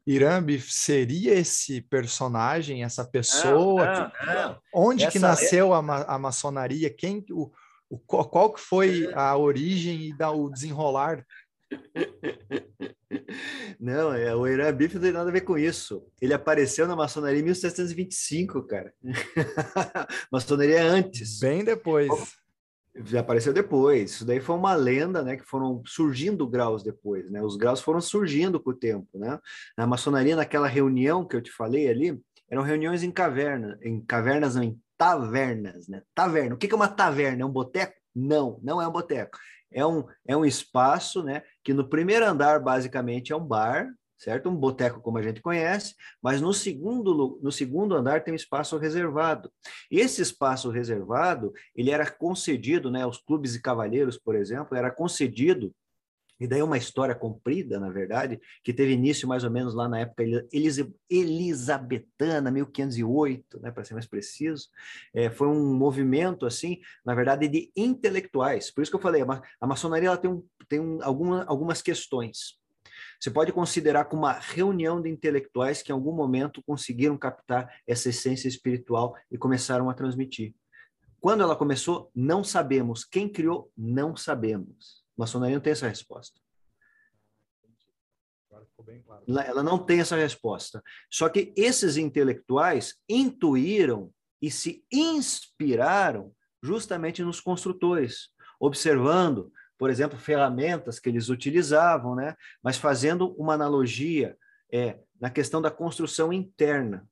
Irambi seria esse personagem, essa pessoa? Não, que, não, onde essa que nasceu é... a, ma a maçonaria? Quem, o, o, qual que foi a origem e da, o desenrolar *laughs* não, é, o Irã Bife não tem nada a ver com isso. Ele apareceu na maçonaria em 1725, cara. *laughs* maçonaria antes. Bem depois. Apareceu depois. Isso daí foi uma lenda, né? Que foram surgindo graus depois, né? Os graus foram surgindo com o tempo, né? Na maçonaria, naquela reunião que eu te falei ali, eram reuniões em caverna, em cavernas, não, em tavernas, né? Taverna. O que é uma taverna? É um boteco? Não, não é um boteco é um, é um espaço né, que no primeiro andar, basicamente, é um bar, certo? Um boteco como a gente conhece, mas no segundo, no segundo andar tem um espaço reservado. Esse espaço reservado, ele era concedido, né, aos clubes e cavalheiros, por exemplo, era concedido e daí uma história comprida, na verdade, que teve início mais ou menos lá na época elis elisabetana, 1508, né, para ser mais preciso. É, foi um movimento, assim, na verdade, de intelectuais. Por isso que eu falei, a, a maçonaria ela tem, um, tem um, alguma, algumas questões. Você pode considerar como uma reunião de intelectuais que em algum momento conseguiram captar essa essência espiritual e começaram a transmitir. Quando ela começou, não sabemos. Quem criou, não sabemos maçonaria não tem essa resposta. Ela não tem essa resposta. Só que esses intelectuais intuíram e se inspiraram justamente nos construtores, observando, por exemplo, ferramentas que eles utilizavam, né? mas fazendo uma analogia é, na questão da construção interna.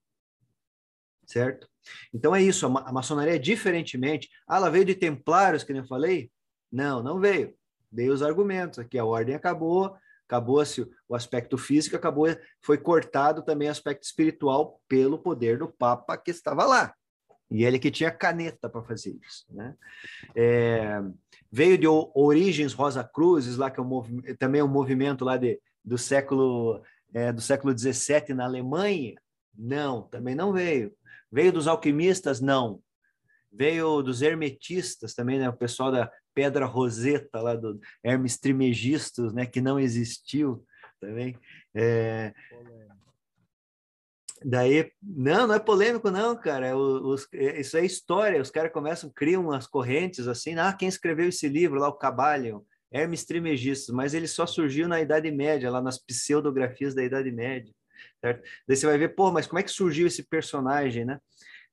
Certo? Então é isso, a, ma a maçonaria, diferentemente. Ah, ela veio de templários, que nem eu falei? Não, não veio dei os argumentos aqui, a ordem acabou, acabou-se o aspecto físico, acabou, foi cortado também o aspecto espiritual pelo poder do Papa que estava lá. E ele que tinha caneta para fazer isso. Né? É, veio de Origens Rosa Cruzes, lá que é um também é um movimento lá de, do século é, do século 17 na Alemanha? Não, também não veio. Veio dos alquimistas? Não. Veio dos hermetistas também, né? O pessoal da Pedra Roseta lá do Hermes Trimegistus, né? Que não existiu também. É... Daí, não, não é polêmico, não, cara. Os, é, isso é história. Os caras começam, criam umas correntes assim. Ah, quem escreveu esse livro lá, o Cabalion, Hermes Trimegistus, mas ele só surgiu na Idade Média, lá nas pseudografias da Idade Média. Certo? Daí você vai ver, pô, mas como é que surgiu esse personagem, né?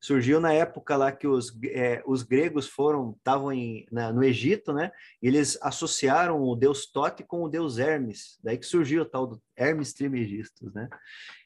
surgiu na época lá que os, é, os gregos foram estavam no Egito, né? E eles associaram o deus Tote com o deus Hermes, daí que surgiu o tal do Hermes Trismegistus, né?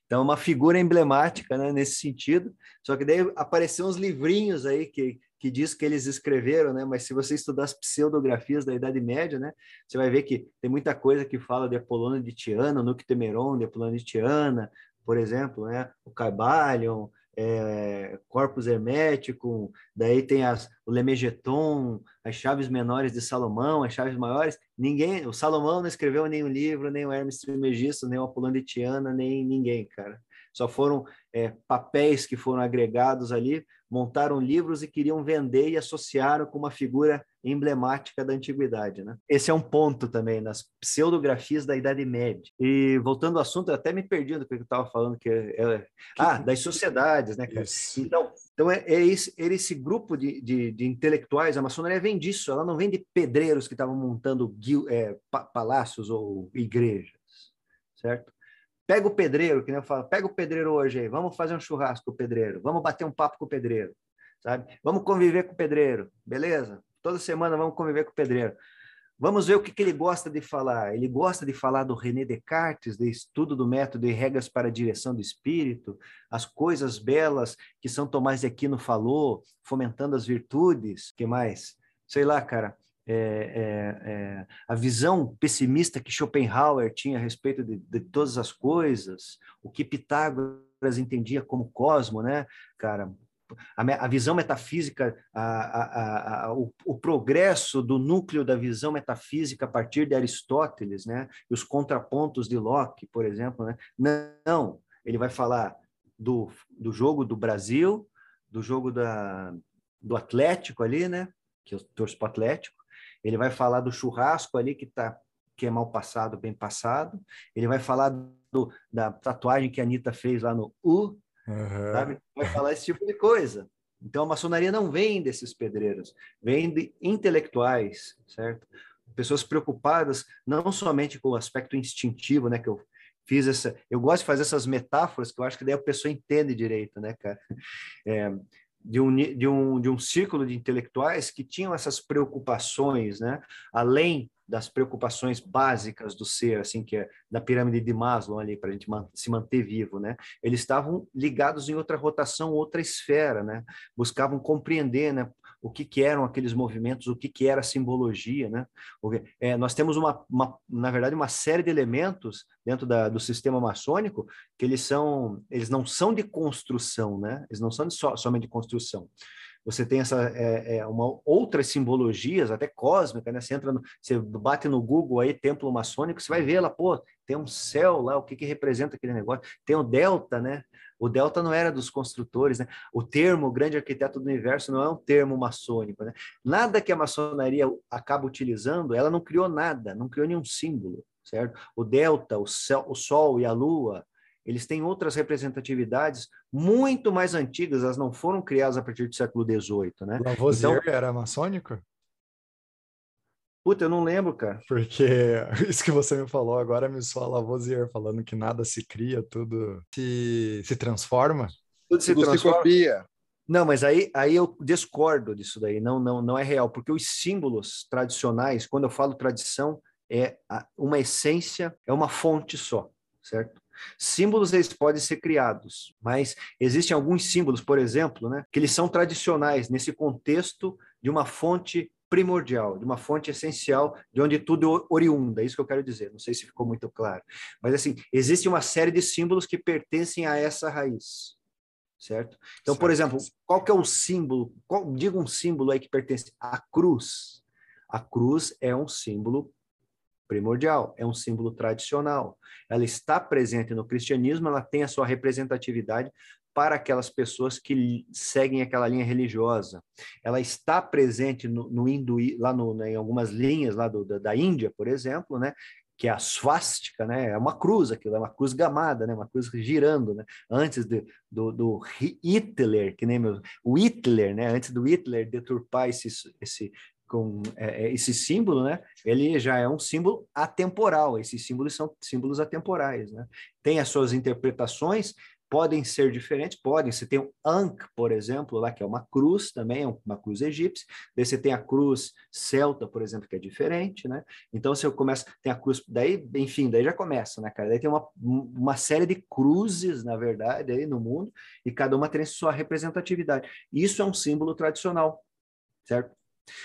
Então, uma figura emblemática né, nesse sentido. Só que daí apareceram uns livrinhos aí que, que diz que eles escreveram, né? Mas se você estudar as pseudografias da Idade Média, né? Você vai ver que tem muita coisa que fala de Apolônio de Tiana, Nuctemeron de Apolônio de Tiana, por exemplo, né? O Caibalion, é, corpus hermético, daí tem as, o Lemegeton, as chaves menores de Salomão, as chaves maiores. Ninguém, o Salomão não escreveu nenhum livro, nem o Hermes Trismegisto, nem o Apolônio de Tiana, nem ninguém, cara. Só foram é, papéis que foram agregados ali, montaram livros e queriam vender e associaram com uma figura emblemática da antiguidade. Né? Esse é um ponto também nas pseudografias da Idade Média. E voltando ao assunto, eu até me perdi do que eu estava falando, que é, é, ah, das sociedades, né, cara? Isso. Então, então é, é, esse, é esse grupo de, de, de, intelectuais, a maçonaria vem disso, ela não vem de pedreiros que estavam montando é, palácios ou igrejas, certo? Pega o pedreiro, que nem eu falo, pega o pedreiro hoje aí, vamos fazer um churrasco com o pedreiro, vamos bater um papo com o pedreiro, sabe? Vamos conviver com o pedreiro, beleza? Toda semana vamos conviver com o pedreiro. Vamos ver o que, que ele gosta de falar. Ele gosta de falar do René Descartes, de estudo do método e regras para a direção do espírito, as coisas belas que São Tomás de Aquino falou, fomentando as virtudes. que mais? Sei lá, cara. É, é, é, a visão pessimista que Schopenhauer tinha a respeito de, de, todas as coisas, o que Pitágoras entendia como cosmo, né, cara? a, a visão metafísica, a, a, o, o, progresso do núcleo da visão metafísica a partir de Aristóteles, né? E os contrapontos de Locke, por exemplo, né? Não, ele vai falar do, do jogo do Brasil, do jogo da, do Atlético ali, né? Que eu torço para o Atlético. Ele vai falar do churrasco ali que tá que é mal passado, bem passado. Ele vai falar do, da tatuagem que a Anitta fez lá no U, uhum. sabe? Vai falar esse tipo de coisa. Então, a maçonaria não vem desses pedreiros, vem de intelectuais, certo? Pessoas preocupadas não somente com o aspecto instintivo, né? Que eu fiz essa... Eu gosto de fazer essas metáforas que eu acho que daí a pessoa entende direito, né, cara? É, de um, de, um, de um círculo de intelectuais que tinham essas preocupações, né? Além das preocupações básicas do ser, assim, que é da pirâmide de Maslow ali, para a gente se manter vivo, né? Eles estavam ligados em outra rotação, outra esfera, né? Buscavam compreender, né? O que, que eram aqueles movimentos, o que, que era a simbologia, né? É, nós temos uma, uma, na verdade, uma série de elementos dentro da, do sistema maçônico que eles são, eles não são de construção, né? Eles não são de so, somente de construção você tem essa é, é, uma outras simbologias, até cósmica, né? Você entra, no, você bate no Google aí templo maçônico, você vai ver lá, pô, tem um céu lá, o que que representa aquele negócio? Tem o delta, né? O delta não era dos construtores, né? O termo grande arquiteto do universo não é um termo maçônico, né? Nada que a maçonaria acaba utilizando, ela não criou nada, não criou nenhum símbolo, certo? O delta, o, céu, o sol e a lua, eles têm outras representatividades muito mais antigas, elas não foram criadas a partir do século XVIII, né? Lavoisier então, era maçônico? Puta, eu não lembro, cara. Porque *laughs* isso que você me falou agora me soa Lavoisier, falando que nada se cria, tudo se, se transforma. Tudo se tudo transforma. Se copia. Não, mas aí, aí eu discordo disso daí, não, não, não é real, porque os símbolos tradicionais, quando eu falo tradição, é uma essência, é uma fonte só, certo? Símbolos eles podem ser criados, mas existem alguns símbolos, por exemplo, né, que eles são tradicionais nesse contexto de uma fonte primordial, de uma fonte essencial, de onde tudo oriunda, é isso que eu quero dizer, não sei se ficou muito claro. Mas assim, existe uma série de símbolos que pertencem a essa raiz, certo? Então, certo. por exemplo, qual que é o símbolo, qual, diga um símbolo aí que pertence à cruz. A cruz é um símbolo primordial, é um símbolo tradicional. Ela está presente no cristianismo, ela tem a sua representatividade para aquelas pessoas que seguem aquela linha religiosa. Ela está presente no, no lá no, né, em algumas linhas lá do, da, da Índia, por exemplo, né, que é a swastika, né? É uma cruz aquilo, é uma cruz gamada, né? Uma cruz girando, né? Antes de, do, do Hitler, que nem meu, o Hitler, né? Antes do Hitler deturpar esse, esse, com é, é, esse símbolo, né? Ele já é um símbolo atemporal. Esses símbolos são símbolos atemporais, né? Tem as suas interpretações, podem ser diferentes, podem. Você tem o Ankh, por exemplo, lá que é uma cruz também, é uma cruz egípcia. Daí você tem a cruz celta, por exemplo, que é diferente, né? Então você começa, tem a cruz, daí, enfim, daí já começa, né, cara? Daí tem uma, uma série de cruzes, na verdade, aí no mundo, e cada uma tem sua representatividade. Isso é um símbolo tradicional, certo?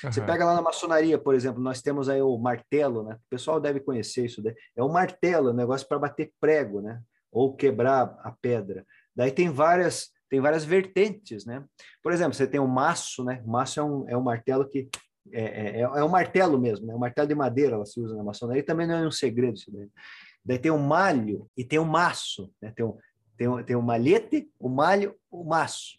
Uhum. Você pega lá na maçonaria, por exemplo, nós temos aí o martelo, né? O pessoal deve conhecer isso daí. É o martelo, é um negócio para bater prego, né? Ou quebrar a pedra. Daí tem várias tem várias vertentes, né? Por exemplo, você tem o maço, né? O maço é um, é um martelo que é, é, é, é um martelo mesmo, né? Um martelo de madeira ela se usa na maçonaria, também não é um segredo isso daí. Daí tem o malho e tem o maço, né? Tem o, tem o, tem o malhete, o malho, o maço.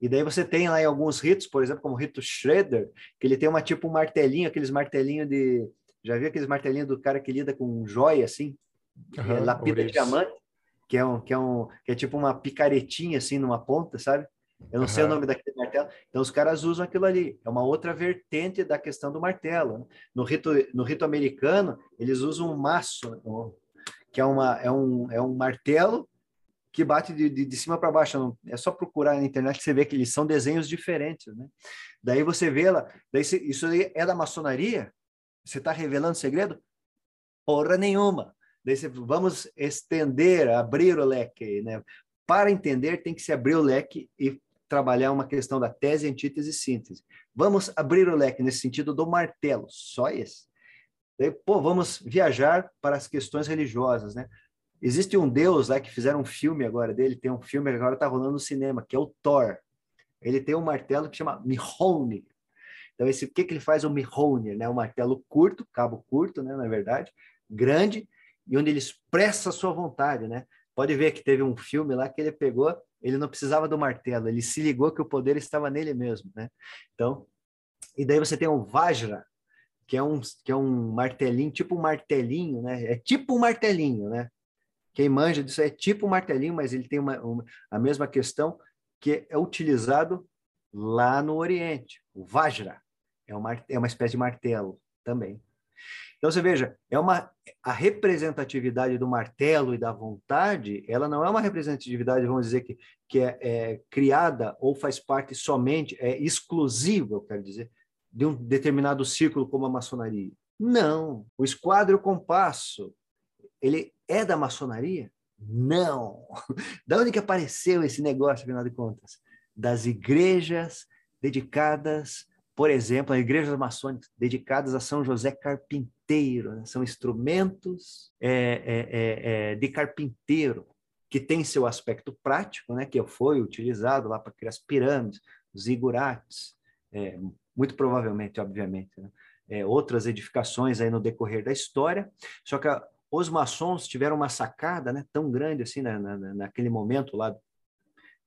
E daí você tem lá em alguns ritos, por exemplo, como o rito Shredder, que ele tem uma tipo um martelinho, aqueles martelinhos de. Já viu aqueles martelinhos do cara que lida com joia, assim? Uhum, é, lapida de diamante, que é, um, que, é um, que é tipo uma picaretinha, assim, numa ponta, sabe? Eu não uhum. sei o nome daquele martelo. Então, os caras usam aquilo ali. É uma outra vertente da questão do martelo. Né? No, rito, no rito americano, eles usam um maço, né? que é, uma, é, um, é um martelo que bate de, de, de cima para baixo. é só procurar na internet você vê que eles são desenhos diferentes, né? Daí você vê lá, daí você, isso aí é da maçonaria? Você está revelando segredo? Porra nenhuma. Daí você, vamos estender, abrir o leque, né? Para entender, tem que se abrir o leque e trabalhar uma questão da tese, antítese e síntese. Vamos abrir o leque nesse sentido do martelo, só esse. Daí, pô, vamos viajar para as questões religiosas, né? Existe um deus lá que fizeram um filme agora dele, tem um filme que agora está rolando no cinema, que é o Thor. ele tem um martelo que chama Mihone. Então, esse, o que, que ele faz? O Mihone, né? Um martelo curto, cabo curto, né? Na verdade, grande, e onde ele expressa a sua vontade, né? Pode ver que teve um filme lá que ele pegou, ele não precisava do martelo, ele se ligou que o poder estava nele mesmo, né? Então, e daí você tem o Vajra, que é um que é um martelinho, tipo um martelinho, né? É tipo um martelinho, né? Quem manja disso é tipo martelinho, mas ele tem uma, uma a mesma questão que é utilizado lá no Oriente, o Vajra. É uma, é uma espécie de martelo também. Então você veja, é uma a representatividade do martelo e da vontade, ela não é uma representatividade, vamos dizer que que é, é criada ou faz parte somente, é exclusiva, eu quero dizer, de um determinado círculo como a maçonaria. Não, o esquadro compasso, ele é da maçonaria? Não. *laughs* Da onde que apareceu esse negócio, afinal de contas? Das igrejas dedicadas por exemplo, as igrejas maçônicas dedicadas a São José Carpinteiro, né? são instrumentos é, é, é, é de carpinteiro que tem seu aspecto prático, né? que foi utilizado lá para criar as pirâmides, os igurates, é, muito provavelmente, obviamente, né? É, outras edificações aí no decorrer da história. Só que a, os maçons tiveram uma sacada né, tão grande assim na, na, naquele momento lá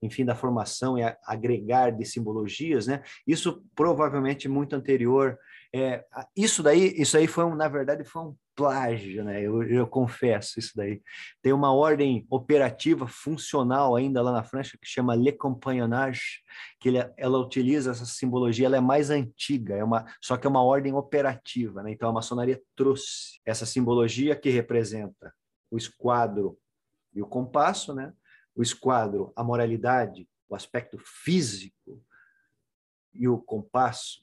enfim, da formação e agregar de simbologias, né? Isso provavelmente muito anterior. É, isso daí, isso aí foi, um, na verdade, foi um plágio, né? Eu, eu, confesso isso daí. Tem uma ordem operativa funcional ainda lá na França que chama Le Compagnonnage, que ele, ela utiliza essa simbologia, ela é mais antiga, é uma, só que é uma ordem operativa, né? Então a maçonaria trouxe essa simbologia que representa o esquadro e o compasso, né? o esquadro, a moralidade, o aspecto físico e o compasso,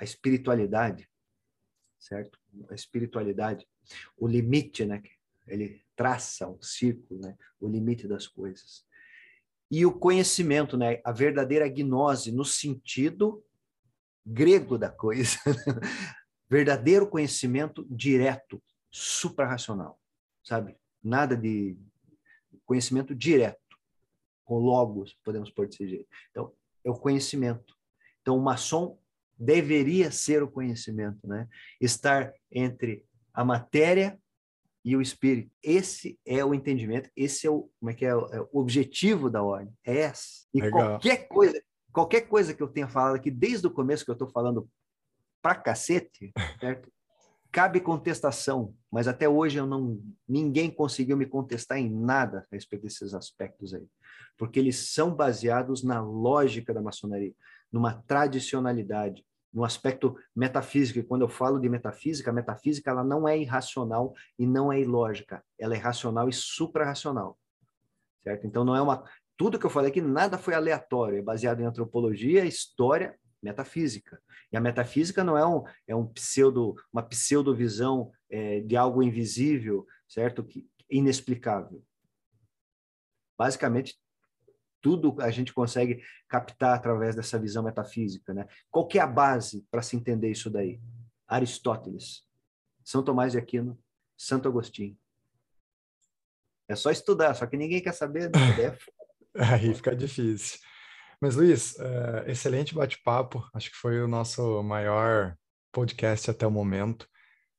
a espiritualidade, certo? A espiritualidade, o limite, né? Ele traça um círculo, né? O limite das coisas. E o conhecimento, né? A verdadeira gnose no sentido grego da coisa. *laughs* Verdadeiro conhecimento direto, suprarracional, sabe? Nada de conhecimento direto com logos, podemos pôr desse jeito. Então, é o conhecimento. Então, o maçom deveria ser o conhecimento, né? Estar entre a matéria e o espírito. Esse é o entendimento, esse é o, como é que é, é o objetivo da ordem. É essa. E Legal. qualquer coisa, qualquer coisa que eu tenha falado aqui desde o começo que eu estou falando pra cacete, *laughs* certo? Cabe contestação, mas até hoje eu não ninguém conseguiu me contestar em nada a respeito desses aspectos aí porque eles são baseados na lógica da maçonaria, numa tradicionalidade, no aspecto metafísico. E quando eu falo de metafísica, a metafísica ela não é irracional e não é ilógica, ela é racional e suprarracional. Certo? Então não é uma tudo que eu falei aqui nada foi aleatório, é baseado em antropologia, história, metafísica. E a metafísica não é um é um pseudo uma pseudovisão é, de algo invisível, certo? Que inexplicável. Basicamente tudo a gente consegue captar através dessa visão metafísica, né? Qual que é a base para se entender isso daí? Aristóteles, São Tomás de Aquino, Santo Agostinho. É só estudar, só que ninguém quer saber. Né? É *laughs* Aí fica difícil. Mas, Luiz, uh, excelente bate-papo. Acho que foi o nosso maior podcast até o momento.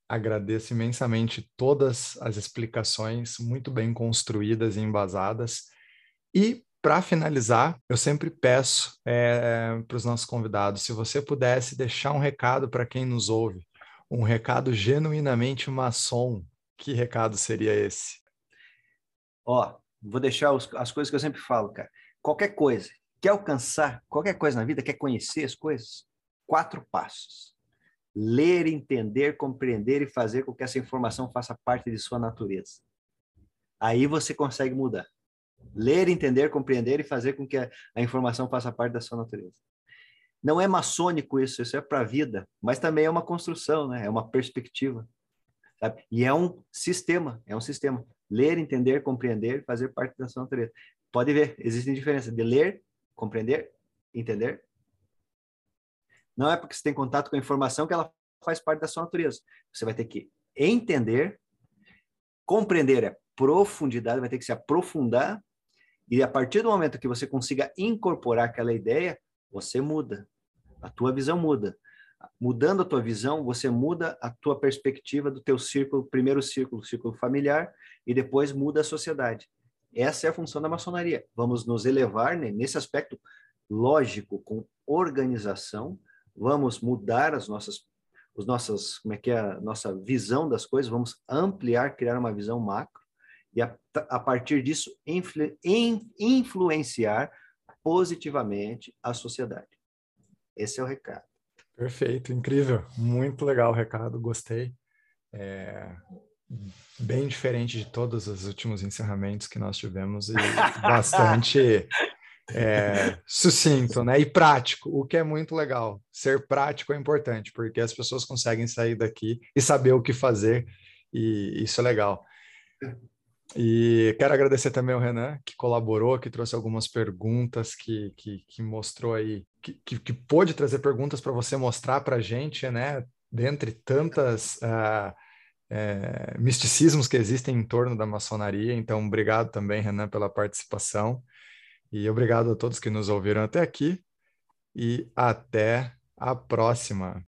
Agradeço imensamente todas as explicações, muito bem construídas e embasadas. E para finalizar, eu sempre peço é, para os nossos convidados, se você pudesse deixar um recado para quem nos ouve, um recado genuinamente maçom, que recado seria esse? Ó, vou deixar os, as coisas que eu sempre falo, cara. Qualquer coisa, quer alcançar qualquer coisa na vida, quer conhecer as coisas, quatro passos. Ler, entender, compreender e fazer com que essa informação faça parte de sua natureza. Aí você consegue mudar. Ler, entender, compreender e fazer com que a, a informação faça parte da sua natureza. Não é maçônico isso, isso é para a vida, mas também é uma construção, né? é uma perspectiva. Sabe? E é um sistema, é um sistema. Ler, entender, compreender, fazer parte da sua natureza. Pode ver, existem diferenças de ler, compreender, entender. Não é porque você tem contato com a informação que ela faz parte da sua natureza. Você vai ter que entender, compreender é profundidade, vai ter que se aprofundar e a partir do momento que você consiga incorporar aquela ideia, você muda. A tua visão muda. Mudando a tua visão, você muda a tua perspectiva do teu círculo, primeiro círculo, círculo familiar, e depois muda a sociedade. Essa é a função da maçonaria. Vamos nos elevar né, nesse aspecto lógico, com organização, vamos mudar as nossas os nossas, como é que é a nossa visão das coisas, vamos ampliar, criar uma visão macro e a, a partir disso influ, in, influenciar positivamente a sociedade. Esse é o recado. Perfeito, incrível, muito legal o recado, gostei. É, bem diferente de todos os últimos encerramentos que nós tivemos e *laughs* bastante é, sucinto, né? E prático, o que é muito legal. Ser prático é importante, porque as pessoas conseguem sair daqui e saber o que fazer, e isso é legal. E quero agradecer também ao Renan, que colaborou, que trouxe algumas perguntas, que, que, que mostrou aí, que, que, que pôde trazer perguntas para você mostrar para a gente, né? Dentre tantas uh, uh, misticismos que existem em torno da maçonaria. Então, obrigado também, Renan, pela participação. E obrigado a todos que nos ouviram até aqui e até a próxima.